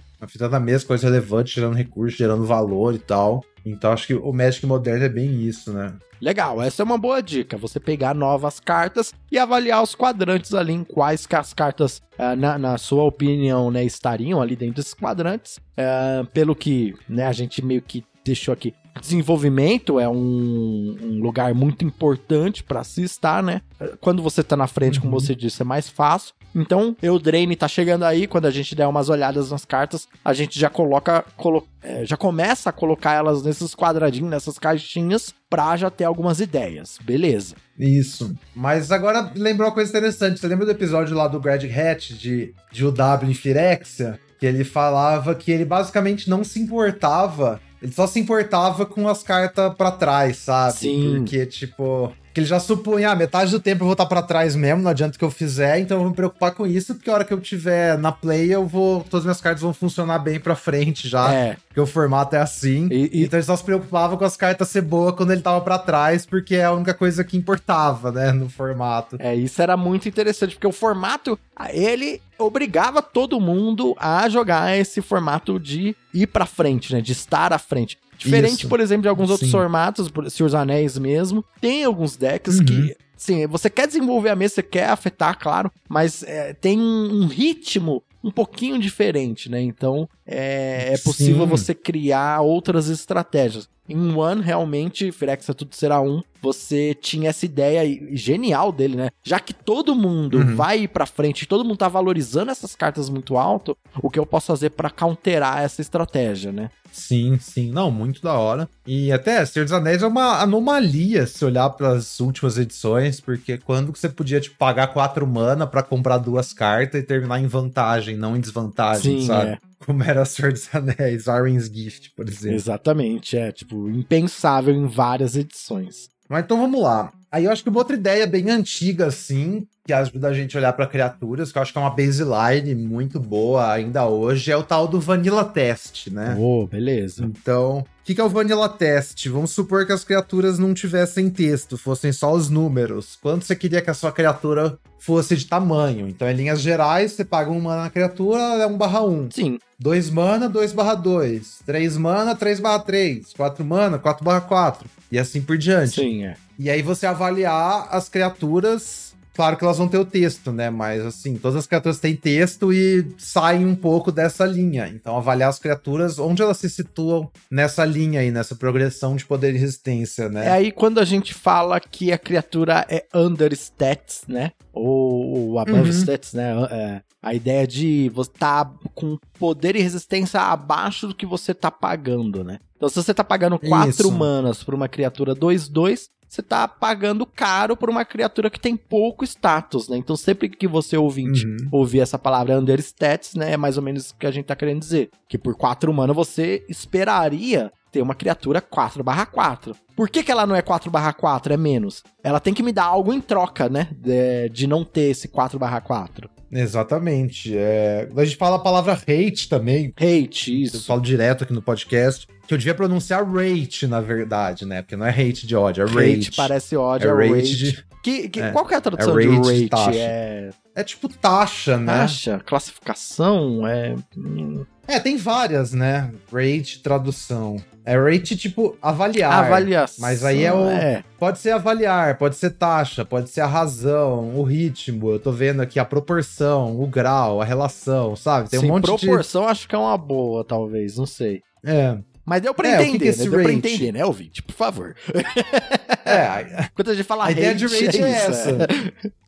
A mesa, coisa relevante, gerando recurso, gerando valor e tal. Então acho que o Magic moderno é bem isso, né? Legal, essa é uma boa dica. Você pegar novas cartas e avaliar os quadrantes ali em quais que as cartas, uh, na, na, sua opinião, né, estariam ali dentro desses quadrantes. Uh, pelo que né, a gente meio que deixou aqui Desenvolvimento é um, um lugar muito importante para se estar, né? Quando você tá na frente, uhum. como você disse, é mais fácil. Então, Eldraine tá chegando aí, quando a gente der umas olhadas nas cartas, a gente já coloca, colo é, já começa a colocar elas nesses quadradinhos, nessas caixinhas, pra já ter algumas ideias. Beleza. Isso. Mas agora lembrou uma coisa interessante. Você lembra do episódio lá do Greg Hatch de, de UW em Firexia? Que ele falava que ele basicamente não se importava ele só se importava com as cartas para trás, sabe? Sim. Porque, tipo, Que ele já supõe, ah, metade do tempo eu vou estar pra trás mesmo, não adianta que eu fizer, então eu vou me preocupar com isso, porque a hora que eu tiver na play, eu vou. Todas as minhas cartas vão funcionar bem pra frente já. É. Porque o formato é assim. E- e- Então ele só se preocupava com as cartas ser boa quando ele tava pra trás, porque é a única coisa que importava, né, no formato. É, isso era muito interessante, porque o formato, ele obrigava todo mundo a jogar esse formato de ir pra frente, né? De estar à frente. Diferente, Isso. por exemplo, de alguns outros Sim. formatos, por Senhor dos Anéis mesmo, tem alguns decks Uhum. que, sim, você quer desenvolver a mesa, você quer afetar, claro, mas é, tem um ritmo um pouquinho diferente, né? Então, é, é possível Sim. você criar outras estratégias. Em One, realmente, Firexa Tudo Será Um, você tinha essa ideia genial dele, né? Já que todo mundo Uhum. vai pra frente, todo mundo tá valorizando essas cartas muito alto, o que eu posso fazer pra counterar essa estratégia, né? Sim, sim. Não, muito da hora. E até Senhor dos Anéis é uma anomalia se olhar pelas últimas edições, porque quando que você podia tipo, pagar quatro mana pra comprar duas cartas e terminar em vantagem, não em desvantagem, Sim, sabe? é. Como era Senhor dos Anéis, Arwen's Gift, por exemplo. Exatamente, é, tipo, impensável em várias edições. Mas então vamos lá. Aí eu acho que uma outra ideia bem antiga, assim, que ajuda a gente a olhar pra criaturas, que eu acho que é uma baseline muito boa ainda hoje, é o tal do Vanilla Test, né? Oh, beleza. Então, o que, que é o Vanilla Test? Vamos supor que as criaturas não tivessem texto, fossem só os números. Quanto você queria que a sua criatura fosse de tamanho? Então, em linhas gerais, você paga um mana na criatura, é 1 barra 1. Sim, 2 mana, 2 barra 2. 3 mana, 3 barra 3. 4 mana, 4 barra 4. E assim por diante. sim, é. E aí você avaliar as criaturas. Claro que elas vão ter o texto, né? Mas assim, todas as criaturas têm texto e saem um pouco dessa linha. Então, avaliar as criaturas, onde elas se situam nessa linha aí, nessa progressão de poder e resistência, É né? aí quando a gente fala que a criatura é under stats, né? Ou, ou above Uhum. stats, né? É, a ideia de você tá com poder e resistência abaixo do que você tá pagando, né? Então, se você tá pagando 4 Isso. manas por uma criatura 2-2, você tá pagando caro por uma criatura que tem pouco status, né? Então, sempre que você ouvinte Uhum. ouvir essa palavra under stats, né? É mais ou menos o que a gente tá querendo dizer. Que por 4 mana você esperaria ter uma criatura 4/4. Por que, que ela não é 4/4? É menos. Ela tem que me dar algo em troca, né? De, de não ter esse 4/4. Exatamente. É... A gente fala a palavra hate também. Hate, Eu isso. falo direto aqui no podcast. Que eu devia pronunciar rate, na verdade, né? Porque não é hate de ódio, é rate. Hate parece ódio, É é rate rate. de- Que, que- é. Qual que é a tradução É de rate de rate? taxa. É É tipo taxa, né? taxa, classificação, é... É, tem várias, né? Rate, tradução. É rate tipo avaliar. avaliação. Mas aí é o- É, Pode ser avaliar, pode ser taxa, pode ser a razão, o ritmo. Eu tô vendo aqui a proporção, o grau, a relação, sabe? Tem sim, um monte proporção acho que é uma boa, talvez, não sei. de. É. Mas deu pra É, o que entender, que é né? Deu pra rate? entender, né, ouvinte? Por favor. É, Quando a gente fala a ideia de rate é, isso, essa.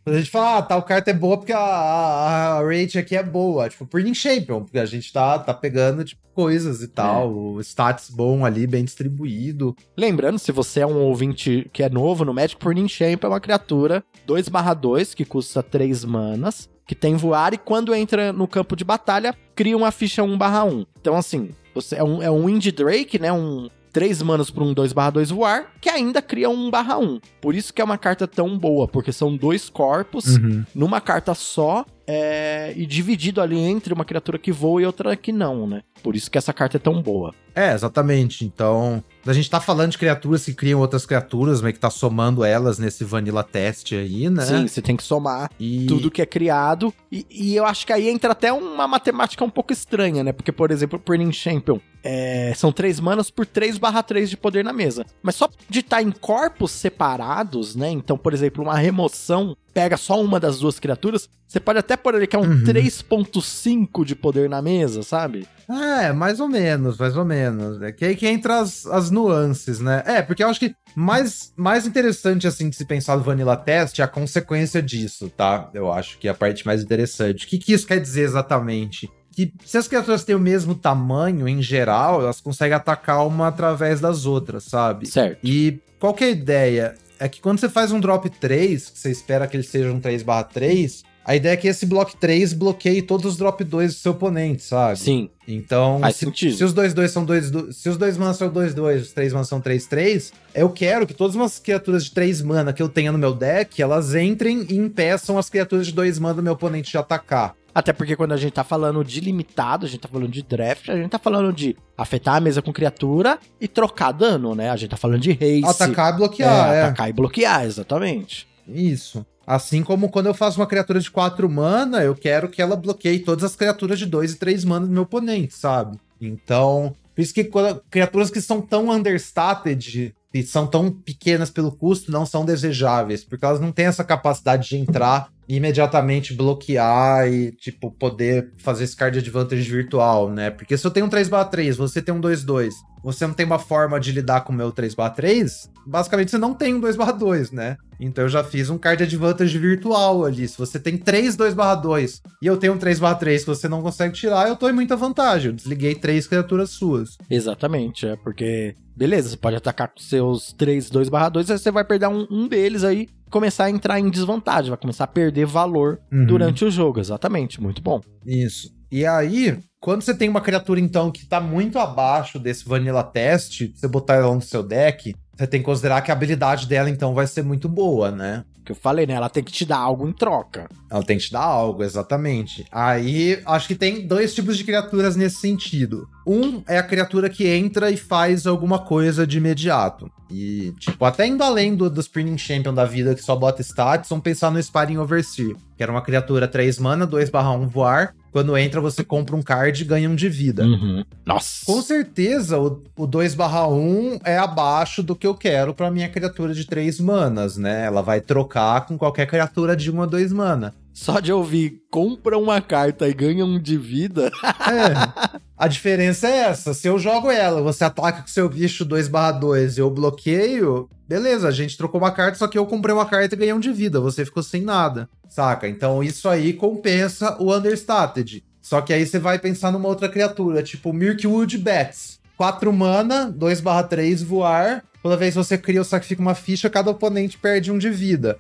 A gente fala, ah, tal carta é boa porque a, a, a rate aqui é boa. Tipo, Burning Champion, porque a gente tá, tá pegando, tipo, coisas e tal. O stats bom ali, bem distribuído. Lembrando, se você é um ouvinte que é novo no Magic, Burning Champ é uma criatura 2/2 que custa 3 manas, que tem voar e quando entra no campo de batalha, cria uma ficha 1/1. Então, assim, você é um, é um Wind Drake, né? Um 3 manas por um 2/2 voar, que ainda cria um 1/1. Por isso que é uma carta tão boa, porque são dois corpos numa carta só é, e dividido ali entre uma criatura que voa e outra que não, né? Por isso que essa carta é tão boa. É, exatamente. Então, a gente tá falando de criaturas que criam outras criaturas, mas que tá somando elas nesse Vanilla Test aí, né? Sim, você tem que somar E... tudo que é criado. E, e eu acho que aí entra até uma matemática um pouco estranha, né? Porque, por exemplo, o Burning Champion é, são 3 manas por 3 barra 3 de poder na mesa. Mas só de estar em corpos separados, né? Então, por exemplo, uma remoção pega só uma das duas criaturas, você pode até pôr ali que é um Uhum. 3.5 de poder na mesa, sabe? É, mais ou menos, mais ou menos. É que aí que entra as, as nuances, né? É, porque eu acho que mais, mais interessante, assim, de se pensar no Vanilla Test é a consequência disso, tá? Eu acho que é a parte mais interessante. O que, que isso quer dizer exatamente? Que se as criaturas têm o mesmo tamanho, em geral, elas conseguem atacar uma através das outras, sabe? Certo. E qual que é a ideia? É que quando você faz um drop 3, que você espera que ele seja um 3/3, A ideia é que esse bloco 3 bloqueie todos os drop 2 do seu oponente, sabe? Sim. Então, Faz se, sentido. se os dois 2 são 2 se os dois manas são 2 2, os três manas são 3 3, eu quero que todas as criaturas de 3 mana que eu tenha no meu deck, elas entrem e impeçam as criaturas de 2 mana do meu oponente de atacar. Até porque quando a gente tá falando de limitado, a gente tá falando de draft, a gente tá falando de afetar a mesa com criatura e trocar dano, né? A gente tá falando de race. Atacar e bloquear, é, é. atacar e bloquear, exatamente. Isso. Assim como quando eu faço uma criatura de 4 mana, eu quero que ela bloqueie todas as criaturas de 2 e 3 mana do meu oponente, sabe? Então, por isso que criaturas que são tão understated e são tão pequenas pelo custo não são desejáveis, porque elas não têm essa capacidade de entrar imediatamente bloquear e, tipo, poder fazer esse card advantage virtual, né? Porque se eu tenho um 3/3, você tem um 2/2, você não tem uma forma de lidar com o meu 3/3, basicamente você não tem um 2/2, né? Então eu já fiz um card advantage virtual ali. Se você tem 3 2/2 e eu tenho um 3/3 que você não consegue tirar, eu tô em muita vantagem. Eu desliguei três criaturas suas. Exatamente, é porque. Beleza, você pode atacar com seus 3, 2 barra 2, aí você vai perder um, um deles aí, começar a entrar em desvantagem, vai começar a perder valor Uhum. durante o jogo. Exatamente, muito bom. Isso. E aí, quando você tem uma criatura, então, que tá muito abaixo desse Vanilla Test, você botar ela no seu deck, você tem que considerar que a habilidade dela, então, vai ser muito boa, né? Que eu falei, né? Ela tem que te dar algo em troca. Ela tem que te dar algo, exatamente. Aí, acho que tem dois tipos de criaturas nesse sentido. Um é a criatura que entra e faz alguma coisa de imediato. E, tipo, até indo além do, do Spinning Champion da vida, que só bota stats, vamos pensar no Sparring Overseer, que era uma criatura 3 mana, 2/1 voar. Quando entra, você compra um card e ganha um de vida. Uhum. Nossa. Com certeza, o, o 2/1 é abaixo do que eu quero pra minha criatura de 3 manas, né? Ela vai trocar com qualquer criatura de 1 a 2 mana. Só de ouvir, compra uma carta e ganha um de vida. É. A diferença é essa. Se eu jogo ela, você ataca com seu bicho 2/2 e eu bloqueio, beleza, a gente trocou uma carta, só que eu comprei uma carta e ganhei um de vida. Você ficou sem nada, saca? Então isso aí compensa o understated. Só que aí você vai pensar numa outra criatura, tipo Mirkwood Bats. 4 mana, 2/3 voar. Toda vez que você cria ou sacrifica uma ficha, cada oponente perde um de vida.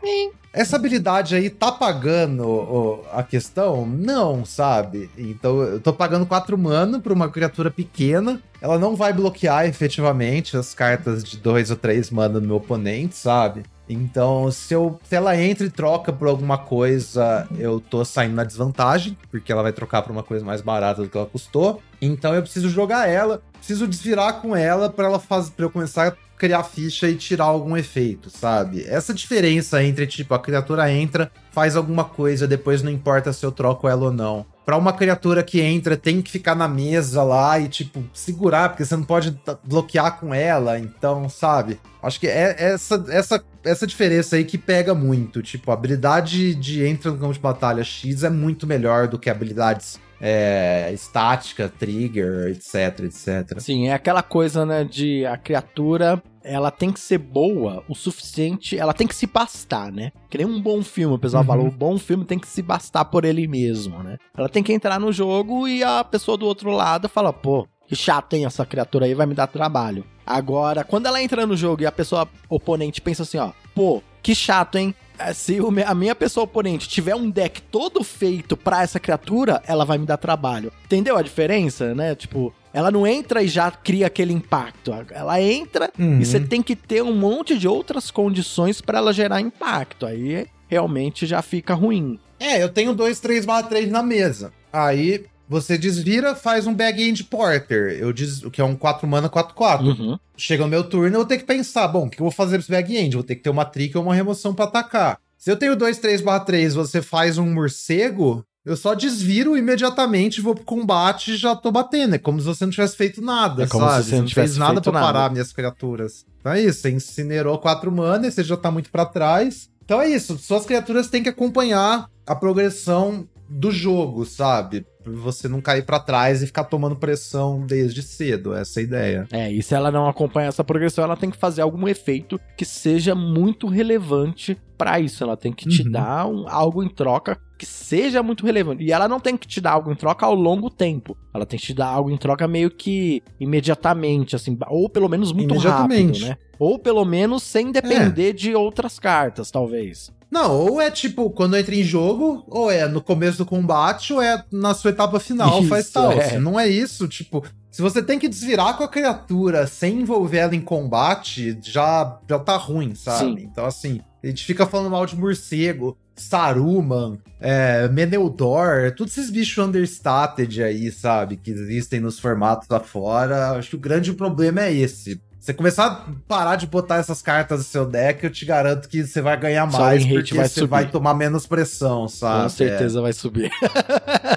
Essa habilidade aí tá pagando ó, a questão? Não, sabe? Então eu tô pagando 4 mana pra uma criatura pequena. Ela não vai bloquear efetivamente as cartas de 2 ou 3 mana do meu oponente, sabe? Então, se, eu, se ela entra e troca por alguma coisa, eu tô saindo na desvantagem, porque ela vai trocar por uma coisa mais barata do que ela custou. Então eu preciso jogar ela, preciso desvirar com ela pra ela fazer para eu começar a criar ficha e tirar algum efeito, sabe? Essa diferença entre tipo a criatura entra, faz alguma coisa, depois não importa se eu troco ela ou não. Pra uma criatura que entra, tem que ficar na mesa lá e, tipo, segurar, porque você não pode bloquear com ela. Então, sabe? Acho que é essa, essa, essa diferença aí que pega muito. Tipo, a habilidade de entra no campo de batalha X é muito melhor do que habilidades é, estática, trigger, etc, etc. Sim, é aquela coisa, né, de a criatura, ela tem que ser boa o suficiente, ela tem que se bastar, né? Que nem um bom filme, o pessoal Uhum. fala, o bom filme tem que se bastar por ele mesmo, né? Ela tem que entrar no jogo e a pessoa do outro lado fala, pô, que chato, hein, essa criatura aí vai me dar trabalho. Agora, quando ela entra no jogo e a pessoa oponente pensa assim, ó, pô, que chato, hein? Eh, Se a minha pessoa oponente tiver um deck todo feito pra essa criatura, ela vai me dar trabalho. Entendeu a diferença, né? Tipo, ela não entra e já cria aquele impacto. Ela entra Uhum. e você tem que ter um monte de outras condições pra ela gerar impacto. Aí realmente já fica ruim. É, eu tenho dois 3/3 na mesa. Aí você desvira, faz um Bag-End Porter, eu diz, o que é um 4 mana 4/4. Uhum. Chega o meu turno, eu vou ter que pensar, bom, o que eu vou fazer esse Bag-End? Vou ter que ter uma trick ou uma remoção pra atacar. Se eu tenho dois 3/3, você faz um morcego, eu só desviro imediatamente, vou pro combate e já tô batendo. É como se você não tivesse feito nada, É como sabe? se você não tivesse fez nada nada. parar minhas criaturas. Então é isso, você incinerou 4 mana, você já tá muito pra trás. Então é isso, suas criaturas têm que acompanhar a progressão do jogo, sabe? Você não cair pra trás e ficar tomando pressão desde cedo, essa é a ideia. É, e se ela não acompanha essa progressão, ela tem que fazer algum efeito que seja muito relevante pra isso. Ela tem que te Uhum. dar um- algo em troca que seja muito relevante. E ela não tem que te dar algo em troca ao longo tempo. Ela tem que te dar algo em troca meio que imediatamente, assim, ou pelo menos muito rápido, né? Ou pelo menos sem depender de outras cartas, talvez. Não, ou é tipo, quando entra em jogo, ou é no começo do combate, ou é na sua etapa final, Isso, faz tal. é. Se não é isso, tipo, se você tem que desvirar com a criatura sem envolver ela em combate, já, já tá ruim, sabe? Sim. Então, assim, a gente fica falando mal de morcego, Saruman, é, Meneldor, todos esses bichos understated aí, sabe? Que existem nos formatos afora. Acho que o grande problema é esse. Você começar a parar de botar essas cartas no seu deck, eu te garanto que você vai ganhar Só mais, porque vai você subir. vai tomar menos pressão, sabe? Com certeza vai subir.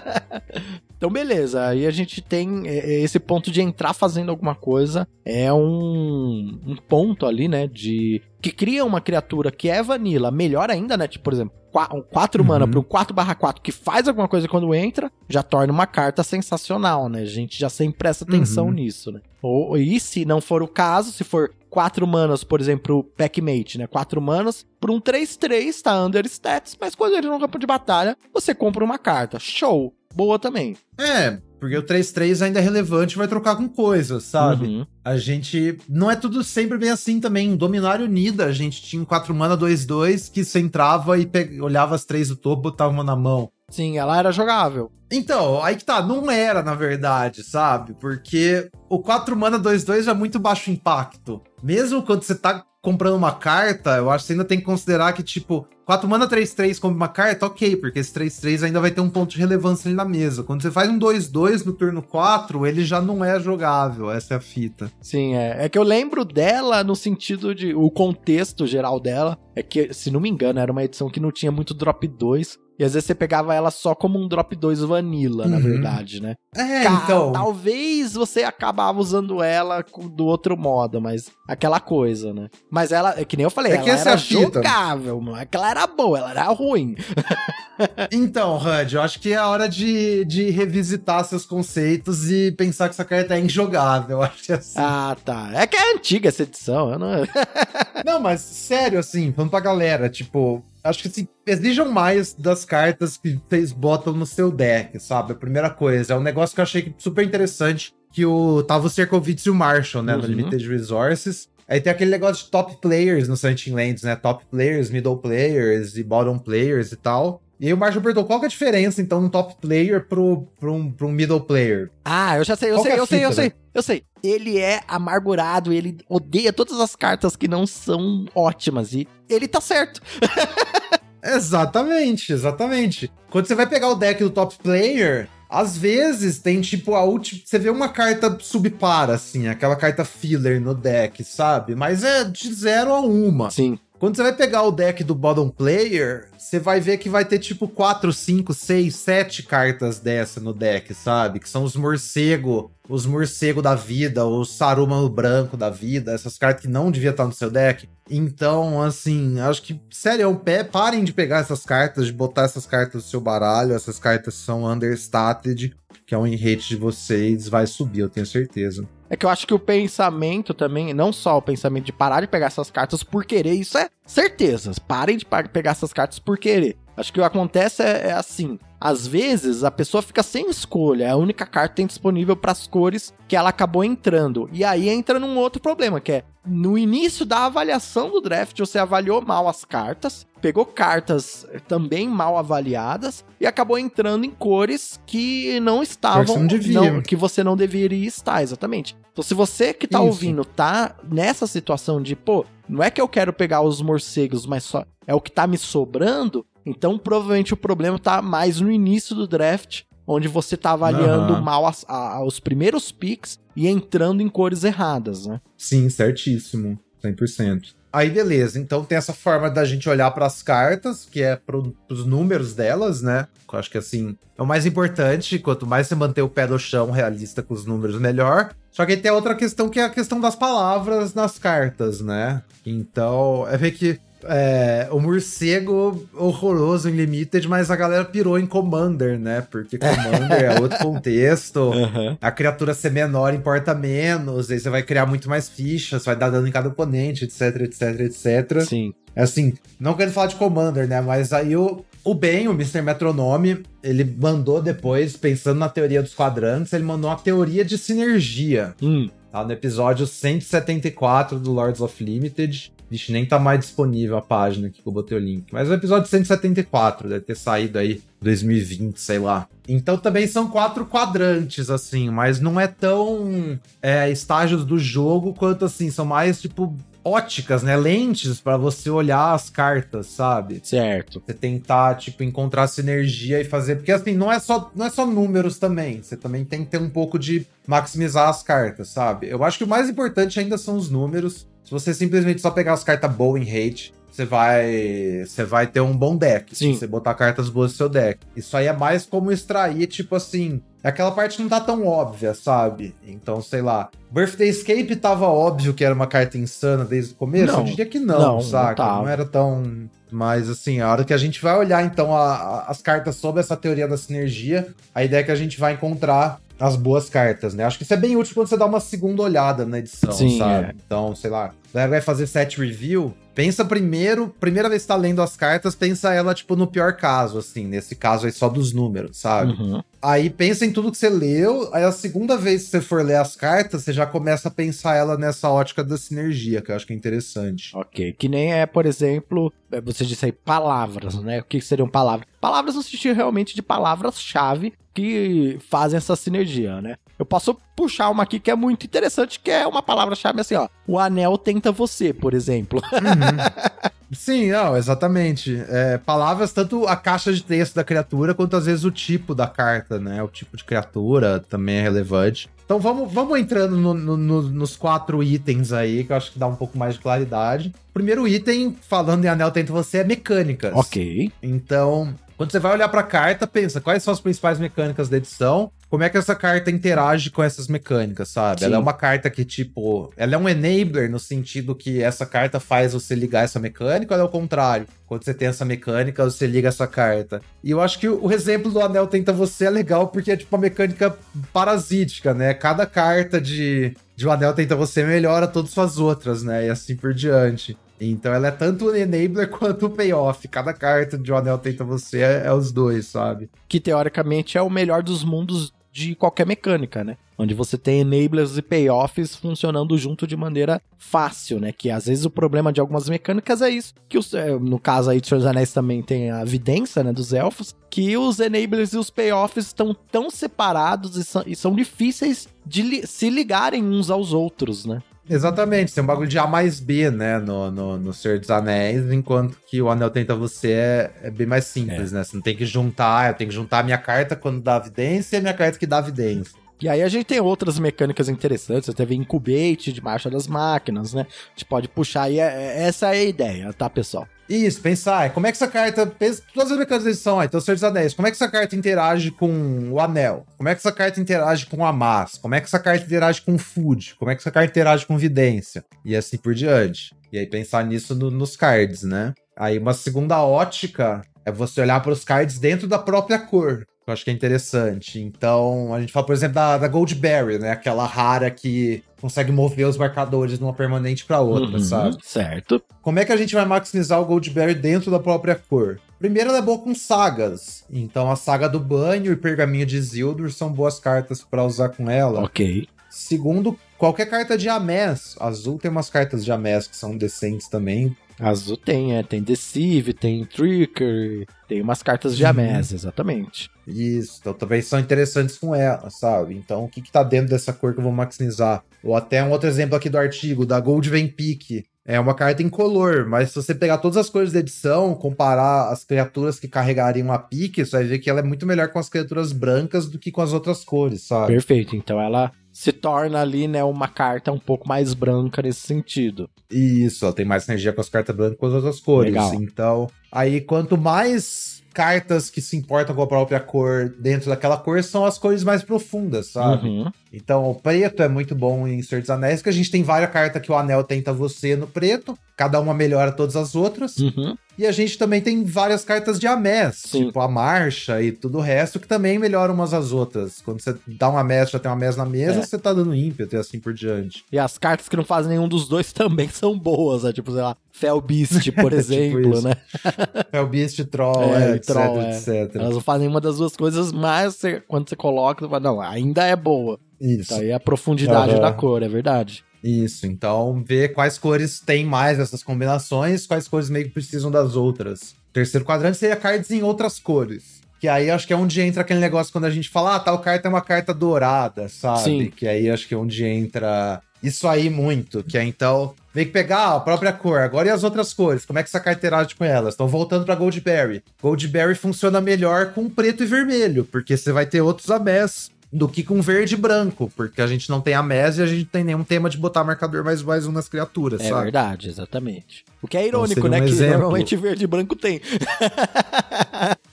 então, beleza. Aí a gente tem é, é, esse ponto de entrar fazendo alguma coisa. É um, um ponto ali, né? De. Que cria uma criatura que é vanilla. Melhor ainda, né? Tipo, por exemplo, 4 Uhum. mana pro 4/4 que faz alguma coisa quando entra, já torna uma carta sensacional, né? A gente já sempre presta atenção Uhum. nisso, né? Ou, e se não for o caso, se for 4 manas, por exemplo, Packmate, né? 4 manas, por um 3-3, tá under stats, mas quando ele no campo de batalha, você compra uma carta. Show! Boa também. É, porque o 3-3 ainda é relevante e vai trocar com coisas, sabe? Uhum. A gente. Não é tudo sempre bem assim também. Em Dominário Unida, a gente tinha um 4 mana 2-2 que você entrava e pe- olhava as três do topo, botava uma na mão. Sim, ela era jogável. Então, aí que tá, não era na verdade, sabe? Porque o 4 mana 2-2 já é muito baixo impacto. Mesmo quando você tá comprando uma carta, eu acho que você ainda tem que considerar que, tipo, 4 mana 3-3 como uma carta, ok, porque esse 3-3 ainda vai ter um ponto de relevância ali na mesa. Quando você faz um 2-2 no turno 4, ele já não é jogável, essa é a fita. Sim, é. É que eu lembro dela no sentido de. O contexto geral dela é que, se não me engano, era uma edição que não tinha muito drop 2. E às vezes você pegava ela só como um drop 2 vanilla, na Uhum. verdade, né? É, Ca- então. Talvez você acabava usando ela do outro modo, mas aquela coisa, né? Mas ela, é que nem eu falei, É ela era fita. jogável, não é que ela era boa, ela era ruim. Então, Hud, eu acho que é a hora de, de revisitar seus conceitos e pensar que essa carta é injogável. Acho que é assim. Ah, tá. É que é antiga essa edição, eu não... Não, mas sério, assim, falando pra galera, tipo, acho que assim, exijam mais das cartas que vocês botam no seu deck, sabe? A primeira coisa, é um negócio que eu achei super interessante, que o tava o Cerkovitz e o Marshall, né, no Uhum. Limited Resources. Aí tem aquele negócio de top players no Searching Lands, né? Top players, middle players e bottom players e tal. E aí o Marshall perguntou qual que é a diferença, então, um top player pro, pro, um, pro um middle player. Ah, eu já sei, eu Qual sei, é eu sei, eu fita, sei, eu sei. Ele é amargurado, ele odeia todas as cartas que não são ótimas e ele tá certo. Exatamente, exatamente. Quando você vai pegar o deck do top player, às vezes tem tipo a última. Você vê uma carta subpara, assim, aquela carta filler no deck, sabe? Mas é de zero a uma. Sim. Quando você vai pegar o deck do bottom player, você vai ver que vai ter tipo 4, 5, 6, 7 cartas dessa no deck, sabe? Que são os morcego, os morcego da vida, os Saruman branco da vida, essas cartas que não devia estar no seu deck. Então, assim, acho que, sério, é um pé, parem de pegar essas cartas, de botar essas cartas no seu baralho, essas cartas são understated, que é o rate de vocês vai subir, eu tenho certeza. É que eu acho que o pensamento também, não só o pensamento de parar de pegar essas cartas por querer, isso é certeza. Parem de pegar essas cartas por querer. Acho que o que acontece é, é assim. Às vezes a pessoa fica sem escolha, é a única carta que tem disponível para as cores que ela acabou entrando. E aí entra num outro problema, que é no início da avaliação do draft, você avaliou mal as cartas, pegou cartas também mal avaliadas e acabou entrando em cores que não estavam. Que não- que você não deveria estar, exatamente. Então, se você que tá Isso. ouvindo tá nessa situação de, pô, não é que eu quero pegar os morcegos, mas só é o que tá me sobrando, então provavelmente o problema tá mais no início do draft, onde você tá avaliando Aham. mal as- a- os primeiros picks e entrando em cores erradas, né? Sim, certíssimo. 100%. Aí, beleza. Então tem essa forma da gente olhar para as cartas, que é pro, pros números delas, né? Eu acho que assim, é o mais importante. Quanto mais você manter o pé no chão realista com os números, melhor. Só que aí tem outra questão que é a questão das palavras nas cartas, né? Então, é ver que é, o morcego horroroso em Limited, mas a galera pirou em Commander, né? Porque Commander é outro contexto. A criatura ser menor importa menos, aí você vai criar muito mais fichas, vai dar dano em cada oponente, etc, etc, etc. Sim. É Assim, não querendo falar de Commander, né? Mas aí o, o Ben, o Mr. Metronome, ele mandou depois, pensando na teoria dos quadrantes, ele mandou uma teoria de sinergia. Hum, Tá no episódio 174 do Lords of Limited. Vixe, nem tá mais disponível a página aqui que eu botei o link. Mas o episódio 174, deve ter saído aí 2020, sei lá. Então também são quatro quadrantes, assim, mas não é tão é, estágios do jogo quanto assim, são mais tipo óticas, né? Lentes para você olhar as cartas, sabe? Certo. Você tentar, tipo, encontrar sinergia e fazer. Porque assim, não é só, não é só números também. Você também tem que ter um pouco de maximizar as cartas, sabe? Eu acho que o mais importante ainda são os números. Se você simplesmente só pegar as cartas boa em hate, você vai você vai ter um bom deck. Sim. Se você botar cartas boas no seu deck. Isso aí é mais como extrair, tipo assim. Aquela parte não tá tão óbvia, sabe? Então, sei lá. Birthday Escape tava óbvio que era uma carta insana desde o começo? Não. Eu diria que não, Não, saca? não Não, era tão. Mas assim, a hora que a gente vai olhar então a- a- as cartas sobre essa teoria da sinergia, a ideia é que a gente vai encontrar as boas cartas, né? Acho que isso é bem útil quando você dá uma segunda olhada na edição, Sim, sabe? é. Então, sei lá, vai fazer set review, pensa primeiro, primeira vez que tá lendo as cartas, pensa ela, tipo, no pior caso, assim, nesse caso aí só dos números, sabe? Uhum. Aí pensa em tudo que você leu, aí a segunda vez que você for ler as cartas, você já começa a pensar ela nessa ótica da sinergia, que eu acho que é interessante. Ok. Que nem é, por exemplo, é, você disse aí palavras, né? O que seriam palavras? Palavras no sentido realmente de palavras-chave que fazem essa sinergia, né? Eu posso puxar uma aqui que é muito interessante, que é uma palavra-chave assim, ó. O anel tenta você, por exemplo. Sim, não, exatamente. É, palavras, tanto a caixa de texto da criatura, quanto às vezes o tipo da carta, né? O tipo de criatura também é relevante. Então vamos, vamos entrando no- no- no- nos quatro itens aí, que eu acho que dá um pouco mais de claridade. O primeiro item, falando em Anel Tenta Você, é mecânicas. ok. Então, quando você vai olhar pra carta, pensa quais são as principais mecânicas da edição, como é que essa carta interage com essas mecânicas, sabe? Sim. Ela é uma carta que, tipo, ela é um enabler no sentido que essa carta faz você ligar essa mecânica, ou é o contrário? Quando você tem essa mecânica, você liga essa carta. E eu acho que o exemplo do Anel Tenta Você é legal porque é, tipo, uma mecânica parasítica, né? Cada carta de, de um Anel Tenta Você melhora todas suas outras, né? E assim por diante. Então ela é tanto o enabler quanto o payoff. Cada carta de um anel tenta você é, é os dois, sabe? Que teoricamente é o melhor dos mundos de qualquer mecânica, né? Onde você tem enablers e payoffs funcionando junto de maneira fácil, né? Que às vezes o problema de algumas mecânicas é isso. Que os, é, no caso aí de Senhor dos Anéis também tem a evidência, né? Dos elfos. Que os enablers e os payoffs estão tão separados e são, e são difíceis de li- se ligarem uns aos outros, né? Exatamente, tem um bagulho de A mais B, né, no, no, no Senhor dos Anéis, enquanto que o Anel Tenta Você é, é bem mais simples, né? Você não tem que juntar, eu tenho que juntar a minha carta quando dá evidência e a minha carta que dá evidência. E aí a gente tem outras mecânicas interessantes, você teve incubate de marcha das máquinas, né? A gente pode puxar e é- é- essa é a ideia, tá, pessoal? Isso, pensar, é, como é que essa carta. Pensa, todas as mecânicas ah, então Senhor dos Anéis, como é que essa carta interage com o Anel? Como é que essa carta interage com a Mas? Como é que essa carta interage com o Food? Como é que essa carta interage com Vidência? E assim por diante. E aí pensar nisso no- nos cards, né? Aí uma segunda ótica é você olhar para os cards dentro da própria cor. Que Eu acho que é interessante. Então, a gente fala, por exemplo, da, da Goldberry, né? Aquela rara que consegue mover os marcadores de uma permanente para outra, Uhum, sabe? Certo. Como é que a gente vai maximizar o Goldberry dentro da própria cor? Primeiro, ela é boa com sagas. Então, a saga do banho e Pergaminho de Isildur são boas cartas para usar com ela. Ok. Segundo, qualquer carta de Amés. Azul tem umas cartas de Amés que são decentes também. Azul tem, é, tem Deceive, tem Trickery, tem umas cartas de Uhum. Amés, exatamente. Isso, então também são interessantes com ela, sabe? Então, o que, que tá dentro dessa cor que eu vou maximizar? Ou até um outro exemplo aqui do artigo, da Gold Peak. É uma carta incolor, mas se você pegar todas as cores da edição, comparar as criaturas que carregariam a pique, você vai ver que ela é muito melhor com as criaturas brancas do que com as outras cores, sabe? Perfeito. Então ela se torna ali, né, uma carta um pouco mais branca nesse sentido. Isso, ela tem mais energia com as cartas brancas com as outras cores. Legal. Então, aí quanto mais cartas que se importam com a própria cor dentro daquela cor são as cores mais profundas, sabe? Uhum. Então, o preto é muito bom em Senhor dos Anéis, que a gente tem várias cartas que o anel tenta você no preto, cada uma melhora todas as outras. Uhum. E a gente também tem várias cartas de Amés, Sim. tipo a marcha e tudo o resto, que também melhoram umas às outras. Quando você dá um Amés, já tem um Amés na mesa, É. você tá dando ímpeto e assim por diante. E as cartas que não fazem nenhum dos dois também são boas, né? Tipo, sei lá, Fel Beast, por Tipo exemplo, isso. né? Beast Troll, É, é, etc, Troll, é. etc. Elas não fazem uma das duas coisas, mas quando você coloca, você fala, não, ainda é boa. Isso. Tá aí a profundidade Aham. da cor, é verdade. Isso, então ver quais cores tem mais essas combinações, quais cores meio que precisam das outras. Terceiro quadrante seria cards em outras cores. Que aí acho que é onde entra aquele negócio quando a gente fala, ah, tal carta é uma carta dourada, sabe? Sim. Que aí acho que é onde entra isso aí muito. Que é então, vem que pegar a própria cor, agora e as outras cores? Como é que essa carta interage com elas? Estão voltando pra Goldberry. Goldberry funciona melhor com preto e vermelho, porque você vai ter outros amés do que com verde e branco, porque a gente não tem a MES e a gente não tem nenhum tema de botar marcador mais mais um nas criaturas, É sabe? verdade, exatamente. O que é irônico, seria um né? Que exemplo. normalmente verde e branco tem.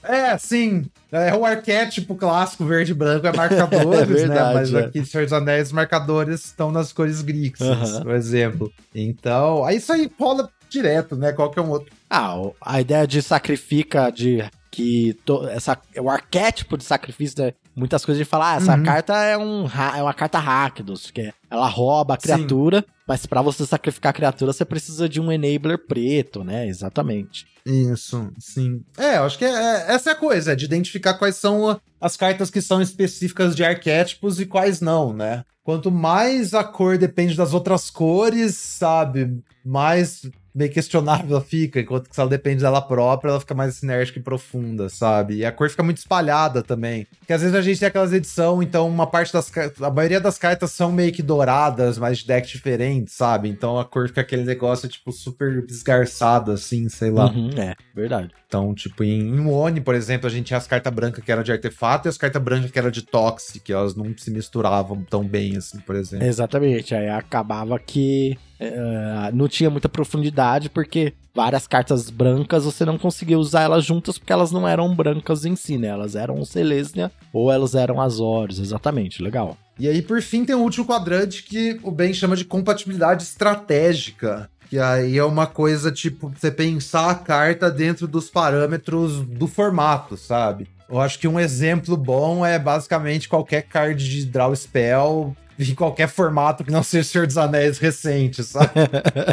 É, sim. É o arquétipo clássico verde e branco, é marcadores, É verdade, né? Mas é. aqui, Senhor dos Anéis, os marcadores estão nas cores grixes, Aham. por exemplo. Então, aí isso aí rola direto, né? Qualquer um outro. Ah, a ideia de sacrifica, de que to- essa, o arquétipo de sacrifício, né? muitas coisas de falar, ah, essa Uhum. carta é, um, é uma carta Rakdos, que é- ela rouba a Sim. criatura, mas pra você sacrificar a criatura, você precisa de um enabler preto, né? Exatamente. Isso, sim. É, eu acho que é, é- essa é a coisa, é de identificar quais são as cartas que são específicas de arquétipos e quais não, né? Quanto mais a cor depende das outras cores, sabe? Mais meio questionável ela fica, enquanto que se ela depende dela própria, ela fica mais sinérgica e profunda, sabe? E a cor fica muito espalhada também. Porque às vezes a gente tem aquelas edições, então uma parte das. A maioria das cartas são meio que douradas, mas de deck diferentes, sabe? Então a cor fica aquele negócio, tipo, super desgarçado, assim, sei lá. Uhum, é, verdade. Então, tipo, em, em One, por exemplo, a gente tinha as cartas brancas que eram de artefato e as cartas brancas que eram de toxic, elas não se misturavam tão bem, assim, por exemplo. Exatamente. Aí acabava que eh, não tinha muita profundidade, porque várias cartas brancas você não conseguia usar elas juntas porque elas não eram brancas em si, né? Elas eram Selesnya ou elas eram Azores, exatamente. Legal. E aí, por fim, tem o último quadrante que o Ben chama de compatibilidade estratégica. Que aí é uma coisa, tipo, você pensar a carta dentro dos parâmetros do formato, sabe? Eu acho que um exemplo bom é basicamente qualquer card de draw spell em qualquer formato que não seja Senhor dos Anéis recente, sabe?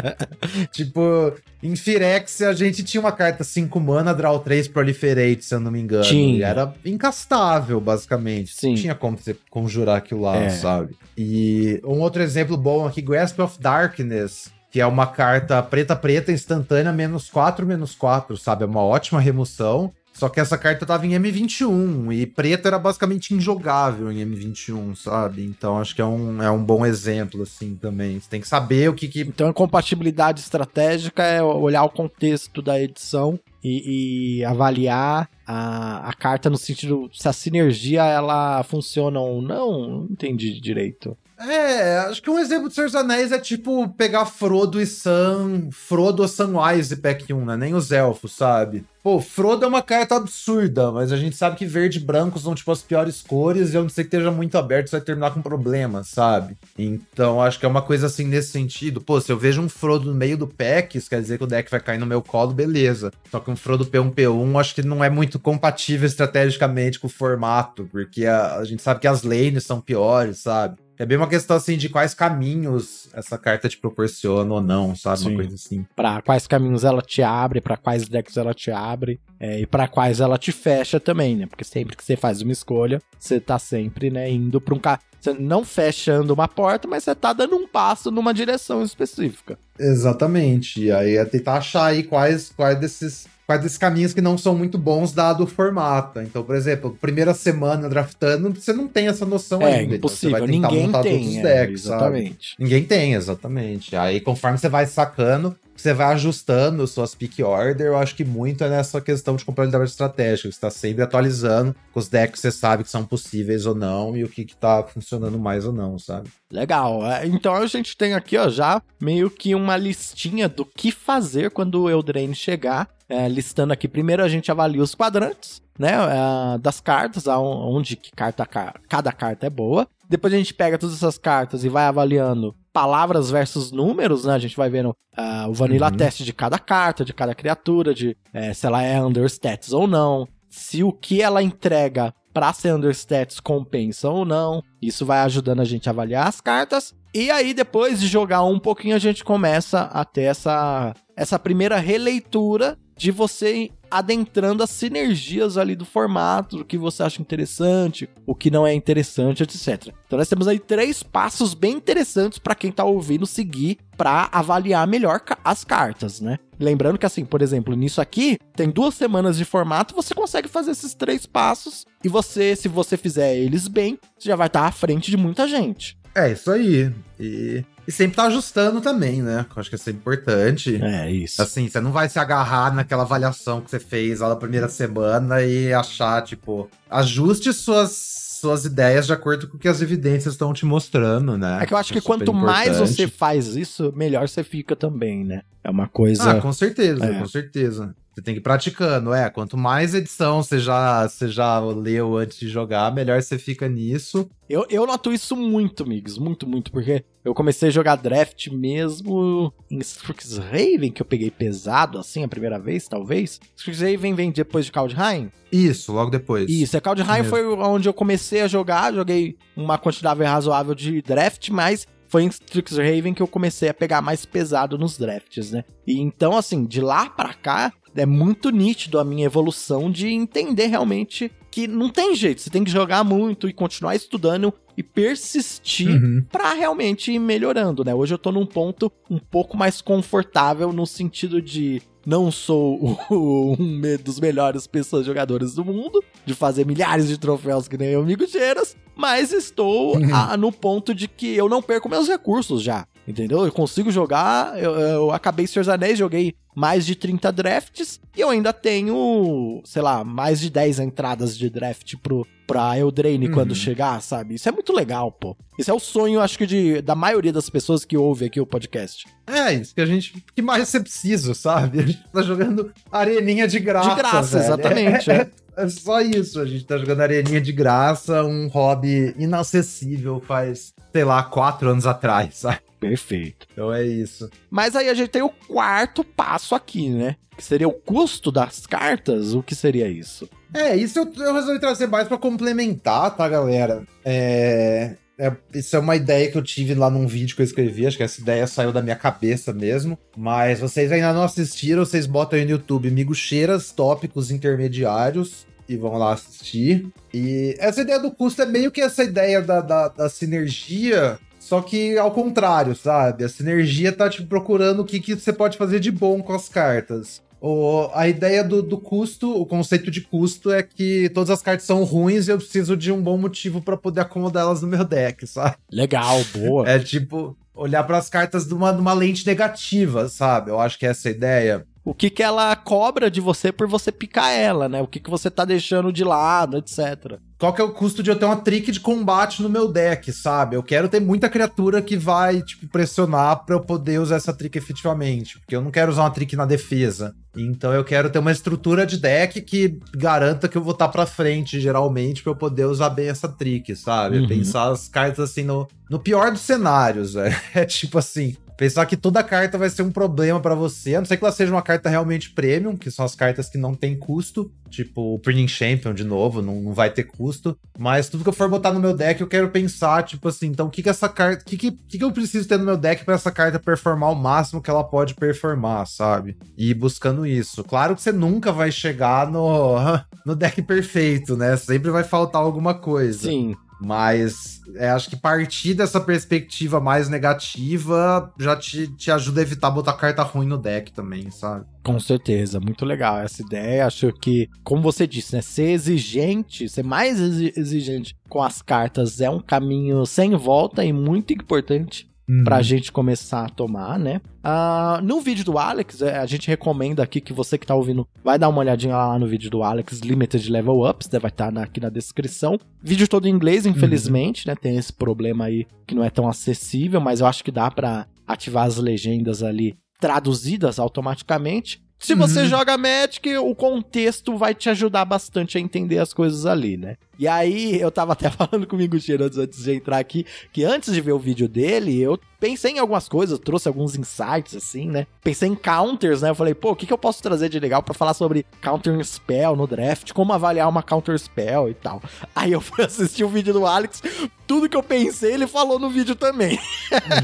tipo, em Firexia a gente tinha uma carta 5 mana, draw 3 proliferate, se eu não me engano. Tinha. E era incastável, basicamente. Sim. Não tinha como você conjurar aquilo lá, É. sabe? E um outro exemplo bom aqui, Grasp of Darkness, que é uma carta preta-preta instantânea, menos 4, menos 4, sabe? É uma ótima remoção. Só que essa carta tava em M21 e preto era basicamente injogável em M21, sabe? Então acho que é um, é um bom exemplo, assim, também. Você tem que saber o que que. Então, a compatibilidade estratégica é olhar o contexto da edição e, e avaliar a, a carta no sentido se a sinergia ela funciona ou não. Não entendi direito. É, acho que um exemplo de Senhor dos Anéis é tipo pegar Frodo e Sam, Frodo ou Samwise Pack 1, né? Nem os elfos, sabe? Pô, Frodo é uma carta absurda, mas a gente sabe que verde e branco são tipo as piores cores e eu não sei que esteja muito aberto, você vai terminar com problemas, sabe? Então acho que é uma coisa assim nesse sentido. Pô, se eu vejo um Frodo no meio do pack, isso quer dizer que o deck vai cair no meu colo, beleza. Só que um Frodo P1P1 acho que não é muito compatível estrategicamente com o formato, porque a, a gente sabe que as lanes são piores, sabe? É bem uma questão assim de quais caminhos essa carta te proporciona ou não, sabe? Sim. Uma coisa assim. Pra quais caminhos ela te abre, pra quais decks ela te abre é, e pra quais ela te fecha também, né? Porque sempre que você faz uma escolha, você tá sempre, né, indo pra um ca... Você não fechando uma porta, mas você tá dando um passo numa direção específica. Exatamente. E aí é tentar achar aí quais, quais desses. Quais desses caminhos que não são muito bons dado o formato. Então, por exemplo, primeira semana draftando, você não tem essa noção É, ainda. Então, você impossível. vai tentar Ninguém montar todos tem. os é, decks, sabe? exatamente. Ninguém tem, exatamente. Aí, conforme você vai sacando, você vai ajustando suas pick order. Eu acho que muito é nessa questão de compatibilidade estratégica. Você está sempre atualizando com os decks que você sabe que são possíveis ou não e o que, que tá funcionando mais ou não, sabe? Legal. É, Então a gente tem aqui, ó, já meio que uma listinha do que fazer quando o Eldraine chegar. É, listando aqui, primeiro a gente avalia os quadrantes, né, é, das cartas, onde que carta, ca- cada carta é boa. Depois a gente pega todas essas cartas e vai avaliando palavras versus números, né? A gente vai vendo ah, o vanilla Uhum. test de cada carta, de cada criatura, de eh, se ela é understats ou não, se o que ela entrega pra ser understats compensa ou não. Isso vai ajudando a gente a avaliar as cartas. E aí, depois de jogar um pouquinho, a gente começa a ter essa, essa primeira releitura de você adentrando as sinergias ali do formato, o que você acha interessante, o que não é interessante, etc. Então nós temos aí três passos bem interessantes para quem tá ouvindo seguir para avaliar melhor as cartas, né? Lembrando que assim, por exemplo, nisso aqui, tem duas semanas de formato, você consegue fazer esses três passos e você, se você fizer eles bem, você já vai estar tá à frente de muita gente. É isso aí. E e sempre tá ajustando também, né? Eu acho que é sempre importante. É, isso. Assim, você não vai se agarrar naquela avaliação que você fez lá na primeira semana e achar, tipo, ajuste suas suas ideias de acordo com o que as evidências estão te mostrando, né? É que eu acho que é quanto importante. mais você faz isso, melhor você fica também, né? É uma coisa. Ah, com certeza, é. com certeza. Você tem que ir praticando, é. Quanto mais edição você já, você já leu antes de jogar, melhor você fica nisso. Eu, eu noto isso muito, amigos. Muito, muito. Porque eu comecei a jogar draft mesmo em Strixhaven, que eu peguei pesado, assim, a primeira vez, talvez. Strixhaven vem depois de Kaldheim? Isso, logo depois. Isso, é Kaldheim foi onde eu comecei a jogar. Joguei uma quantidade razoável de draft, mas foi em Strixhaven que eu comecei a pegar mais pesado nos drafts, né? E então, assim, de lá para cá, é muito nítido a minha evolução de entender realmente que não tem jeito, você tem que jogar muito e continuar estudando e persistir uhum. para realmente ir melhorando, né? Hoje eu tô num ponto um pouco mais confortável no sentido de não sou um dos melhores pessoas jogadores do mundo, de fazer milhares de troféus que nem o Amigo Cheiras, mas estou uhum. a, no ponto de que eu não perco meus recursos já. Entendeu? Eu consigo jogar. Eu, eu acabei Senhor dos Anéis, joguei mais de 30 drafts e eu ainda tenho, sei lá, mais de 10 entradas de draft pro, pra Eldraine uhum. quando chegar, sabe? Isso é muito legal, pô. Isso é o sonho, acho que, de, da maioria das pessoas que ouvem aqui o podcast. É, isso que a gente. que mais você precisa, sabe? A gente tá jogando areninha de graça. De graça, velho. exatamente. É, é, é só isso. A gente tá jogando areninha de graça, um hobby inacessível faz, sei lá, quatro anos atrás, sabe? Perfeito. Então é isso. Mas aí a gente tem o quarto passo aqui, né? Que seria o custo das cartas. O que seria isso? É, isso eu, eu resolvi trazer mais para complementar, tá, galera? É, é, isso é uma ideia que eu tive lá num vídeo que eu escrevi, acho que essa ideia saiu da minha cabeça mesmo. Mas vocês ainda não assistiram, vocês botam aí no YouTube Amigo Cheiras Tópicos Intermediários vão lá assistir. E essa ideia do custo é meio que essa ideia da, da, da sinergia só que ao contrário, sabe? A sinergia tá te tipo, procurando o que, que você pode fazer de bom com as cartas. O, a ideia do, do custo, o conceito de custo é que todas as cartas são ruins e eu preciso de um bom motivo para poder acomodar elas no meu deck, sabe? Legal, boa. É tipo olhar para as cartas de uma, de uma lente negativa, sabe? Eu acho que é essa a ideia o que, que ela cobra de você por você picar ela, né? O que, que você tá deixando de lado, etc. Qual que é o custo de eu ter uma trick de combate no meu deck, sabe? Eu quero ter muita criatura que vai, tipo, pressionar pra eu poder usar essa trick efetivamente. Porque eu não quero usar uma trick na defesa. Então eu quero ter uma estrutura de deck que garanta que eu vou estar tá pra frente, geralmente, pra eu poder usar bem essa trick, sabe? Uhum. Pensar as cartas assim no, no pior dos cenários, velho. É tipo assim, Pensar que toda carta vai ser um problema para você, a não ser que ela seja uma carta realmente premium, que são as cartas que não tem custo, tipo o Printing Champion de novo, não, não vai ter custo. Mas tudo que eu for botar no meu deck, eu quero pensar, tipo assim, então o que que essa carta. O que, que, que, que eu preciso ter no meu deck para essa carta performar o máximo que ela pode performar, sabe? E ir buscando isso. Claro que você nunca vai chegar no, no deck perfeito, né? Sempre vai faltar alguma coisa. Sim. Mas é, acho que partir dessa perspectiva mais negativa já te, te ajuda a evitar botar carta ruim no deck também, sabe? Com certeza, muito legal essa ideia. Acho que, como você disse, né, ser exigente, ser mais exigente com as cartas é um caminho sem volta e muito importante uhum. pra gente começar a tomar, né? Uh, no vídeo do Alex, é, a gente recomenda aqui que você que tá ouvindo vai dar uma olhadinha lá no vídeo do Alex Limited Level Ups, né? vai estar tá aqui na descrição. Vídeo todo em inglês, infelizmente, uhum. né? Tem esse problema aí que não é tão acessível, mas eu acho que dá para ativar as legendas ali traduzidas automaticamente. Se você uhum. joga Magic, o contexto vai te ajudar bastante a entender as coisas ali, né? E aí, eu tava até falando comigo, Cheiro, antes de entrar aqui, que antes de ver o vídeo dele, eu pensei em algumas coisas, trouxe alguns insights, assim, né? Pensei em counters, né? Eu falei, pô, o que, que eu posso trazer de legal para falar sobre counter spell no draft, como avaliar uma counter spell e tal. Aí eu fui assistir o vídeo do Alex, tudo que eu pensei, ele falou no vídeo também.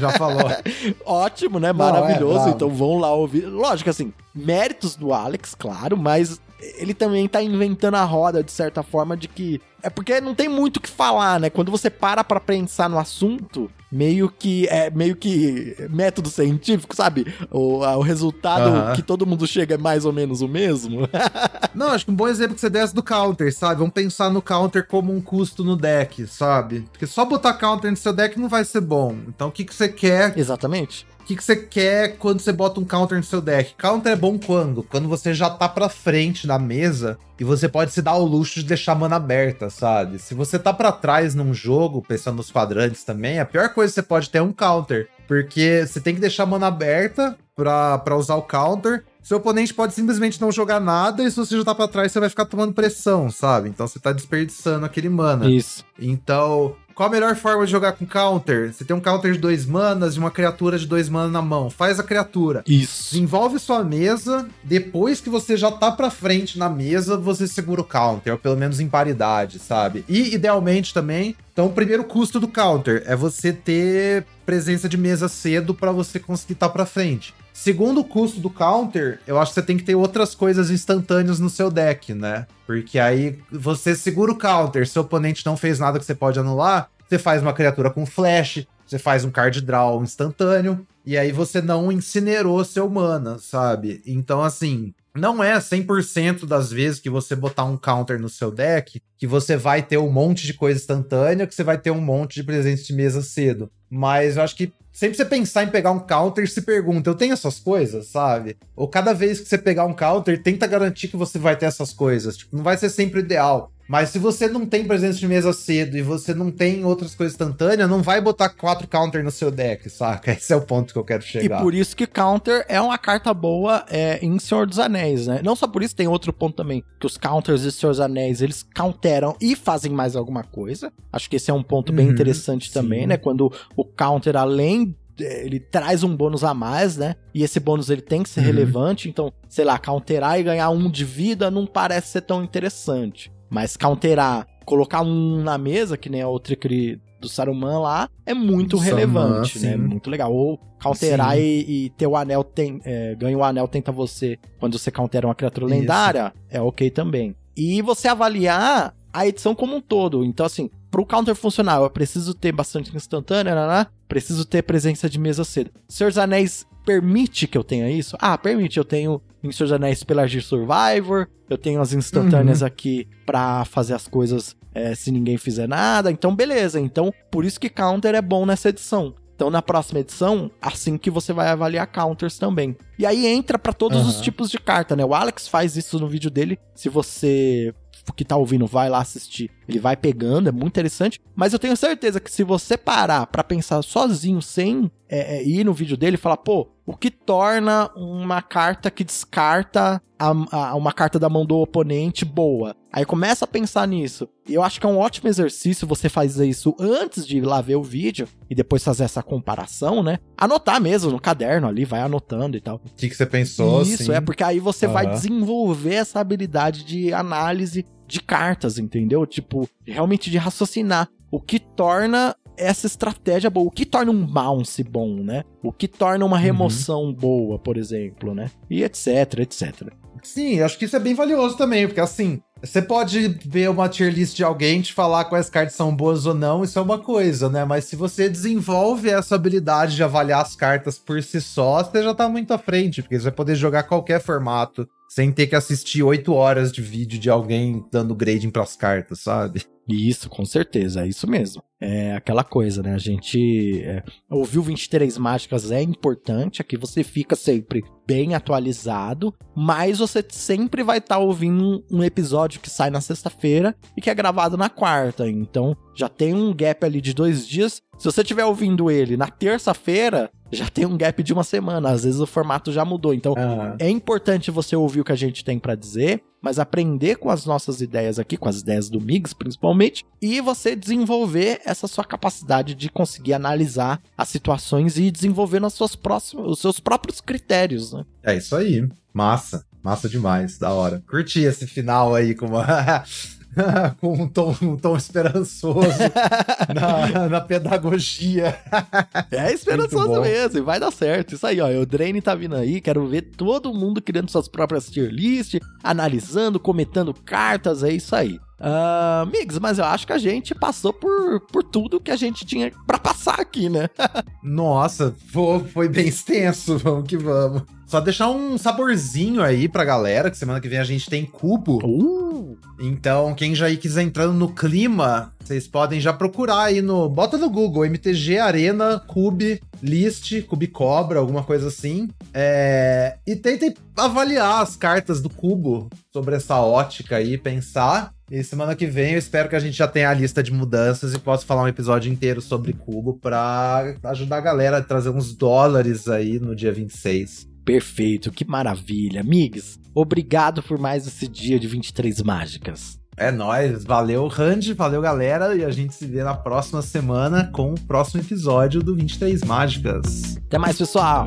Já falou. Ótimo, né? Maravilhoso. Não, é, então vão lá ouvir. Lógico, assim, méritos do Alex, claro, mas ele também tá inventando a roda, de certa forma, de que. É porque não tem muito o que falar, né? Quando você para pra pensar no assunto, meio que é meio que método científico, sabe? O, o resultado que todo mundo chega é mais ou menos o mesmo. não, acho que um bom exemplo que você desse do counter, sabe? Vamos pensar no counter como um custo no deck, sabe? Porque só botar counter no seu deck não vai ser bom. Então o que, que você quer? Exatamente que, que você quer quando você bota um counter no seu deck? Counter é bom quando? Quando você já tá pra frente na mesa e você pode se dar o luxo de deixar a mana aberta, sabe? Se você tá para trás num jogo, pensando nos quadrantes também, a pior coisa que você pode ter é um counter. Porque você tem que deixar a mana aberta pra, pra usar o counter. Seu oponente pode simplesmente não jogar nada e se você já tá pra trás, você vai ficar tomando pressão, sabe? Então você tá desperdiçando aquele mana. Isso. Então, qual a melhor forma de jogar com counter? Você tem um counter de dois manas e uma criatura de dois manas na mão. Faz a criatura. Isso. Desenvolve sua mesa. Depois que você já tá pra frente na mesa, você segura o counter. Ou pelo menos em paridade, sabe? E, idealmente também, então, o primeiro custo do counter é você ter presença de mesa cedo para você conseguir estar tá para frente. Segundo custo do counter, eu acho que você tem que ter outras coisas instantâneas no seu deck, né? Porque aí você segura o counter, seu oponente não fez nada que você pode anular, você faz uma criatura com flash, você faz um card draw instantâneo, e aí você não incinerou seu mana, sabe? Então, assim, não é 100% das vezes que você botar um counter no seu deck que você vai ter um monte de coisa instantânea, que você vai ter um monte de presença de mesa cedo. Mas eu acho que sempre você pensar em pegar um counter, se pergunta, eu tenho essas coisas, sabe? Ou cada vez que você pegar um counter, tenta garantir que você vai ter essas coisas. Tipo, não vai ser sempre ideal. Mas se você não tem presença de mesa cedo e você não tem outras coisas instantâneas, não vai botar quatro counter no seu deck, saca? Esse é o ponto que eu quero chegar. E por isso que counter é uma carta boa é, em Senhor dos Anéis, né? Não só por isso, tem outro ponto também, que os counters de Senhor dos Anéis, eles counteram e fazem mais alguma coisa. Acho que esse é um ponto bem uhum, interessante sim. também, né? Quando o counter, além ele traz um bônus a mais, né? E esse bônus ele tem que ser uhum. relevante. Então, sei lá, counterar e ganhar um de vida não parece ser tão interessante. Mas counterar, colocar um na mesa, que nem é o trick do Saruman lá, é muito Saruman, relevante, né? sim. né? Muito legal. Ou counterar e, e, ter o anel, tem, é, ganha o anel, tenta você quando você countera uma criatura Isso. lendária, é ok também. E você avaliar a edição como um todo. Então, assim, pro counter funcionar, eu preciso ter bastante instantânea, né, né? preciso ter presença de mesa cedo. Senhor dos Anéis permite que eu tenha isso? Ah, permite. Eu tenho em Seus Anéis Pelagir Survivor, eu tenho as instantâneas uhum. aqui para fazer as coisas é, se ninguém fizer nada. Então, beleza. Então, por isso que Counter é bom nessa edição. Então, na próxima edição, assim que você vai avaliar counters também. E aí entra para todos uhum. os tipos de carta, né? O Alex faz isso no vídeo dele. Se você que tá ouvindo vai lá assistir, ele vai pegando, é muito interessante. Mas eu tenho certeza que se você parar para pensar sozinho, sem é, é, ir no vídeo dele e falar, pô, o que torna uma carta que descarta a, a, uma carta da mão do oponente boa? Aí começa a pensar nisso. E eu acho que é um ótimo exercício você fazer isso antes de ir lá ver o vídeo e depois fazer essa comparação, né? Anotar mesmo no caderno ali, vai anotando e tal. O que, que você pensou? Isso, sim. é porque aí você uhum. vai desenvolver essa habilidade de análise de cartas, entendeu? Tipo, realmente de raciocinar. O que torna essa estratégia boa. O que torna um bounce bom, né? O que torna uma uhum. remoção uhum. boa, por exemplo, né? E etc, etc. Sim, acho que isso é bem valioso também, porque assim, você pode ver uma tier list de alguém te falar quais cartas são boas ou não, isso é uma coisa, né? Mas se você desenvolve essa habilidade de avaliar as cartas por si só, você já tá muito à frente, porque você vai poder jogar qualquer formato sem ter que assistir oito horas de vídeo de alguém dando grading pras cartas, sabe? Isso, com certeza, é isso mesmo. É aquela coisa, né? A gente é, ouviu 23 mágicas é importante, aqui você fica sempre bem atualizado, mas você sempre vai estar tá ouvindo um episódio que sai na sexta-feira e que é gravado na quarta. Então já tem um gap ali de dois dias. Se você estiver ouvindo ele na terça-feira, já tem um gap de uma semana. Às vezes o formato já mudou. Então uhum. é importante você ouvir o que a gente tem para dizer mas aprender com as nossas ideias aqui, com as ideias do Migs principalmente, e você desenvolver essa sua capacidade de conseguir analisar as situações e desenvolver nas suas próximas, os seus próprios critérios, né? É isso aí. Massa. Massa demais, da hora. Curti esse final aí com uma com um tom, um tom esperançoso na, na, pedagogia. É esperançoso mesmo, e vai dar certo. Isso aí, ó. O Drain tá vindo aí, quero ver todo mundo criando suas próprias tier list, analisando, comentando cartas, é isso aí. Uh, Migs, mas eu acho que a gente passou por, por tudo que a gente tinha para passar aqui, né? Nossa, foi, foi bem extenso, vamos que vamos. Só deixar um saborzinho aí pra galera, que semana que vem a gente tem cubo. Uh. Então, quem já aí quiser entrando no clima, vocês podem já procurar aí no. Bota no Google, MTG Arena Cube List, Cube Cobra, alguma coisa assim. É... E tentem avaliar as cartas do cubo sobre essa ótica aí, pensar. E semana que vem eu espero que a gente já tenha a lista de mudanças e possa falar um episódio inteiro sobre cubo para ajudar a galera a trazer uns dólares aí no dia 26. Perfeito, que maravilha. Migs, obrigado por mais esse dia de 23 mágicas. É nóis, valeu Randy, valeu galera, e a gente se vê na próxima semana com o próximo episódio do 23 Mágicas. Até mais, pessoal!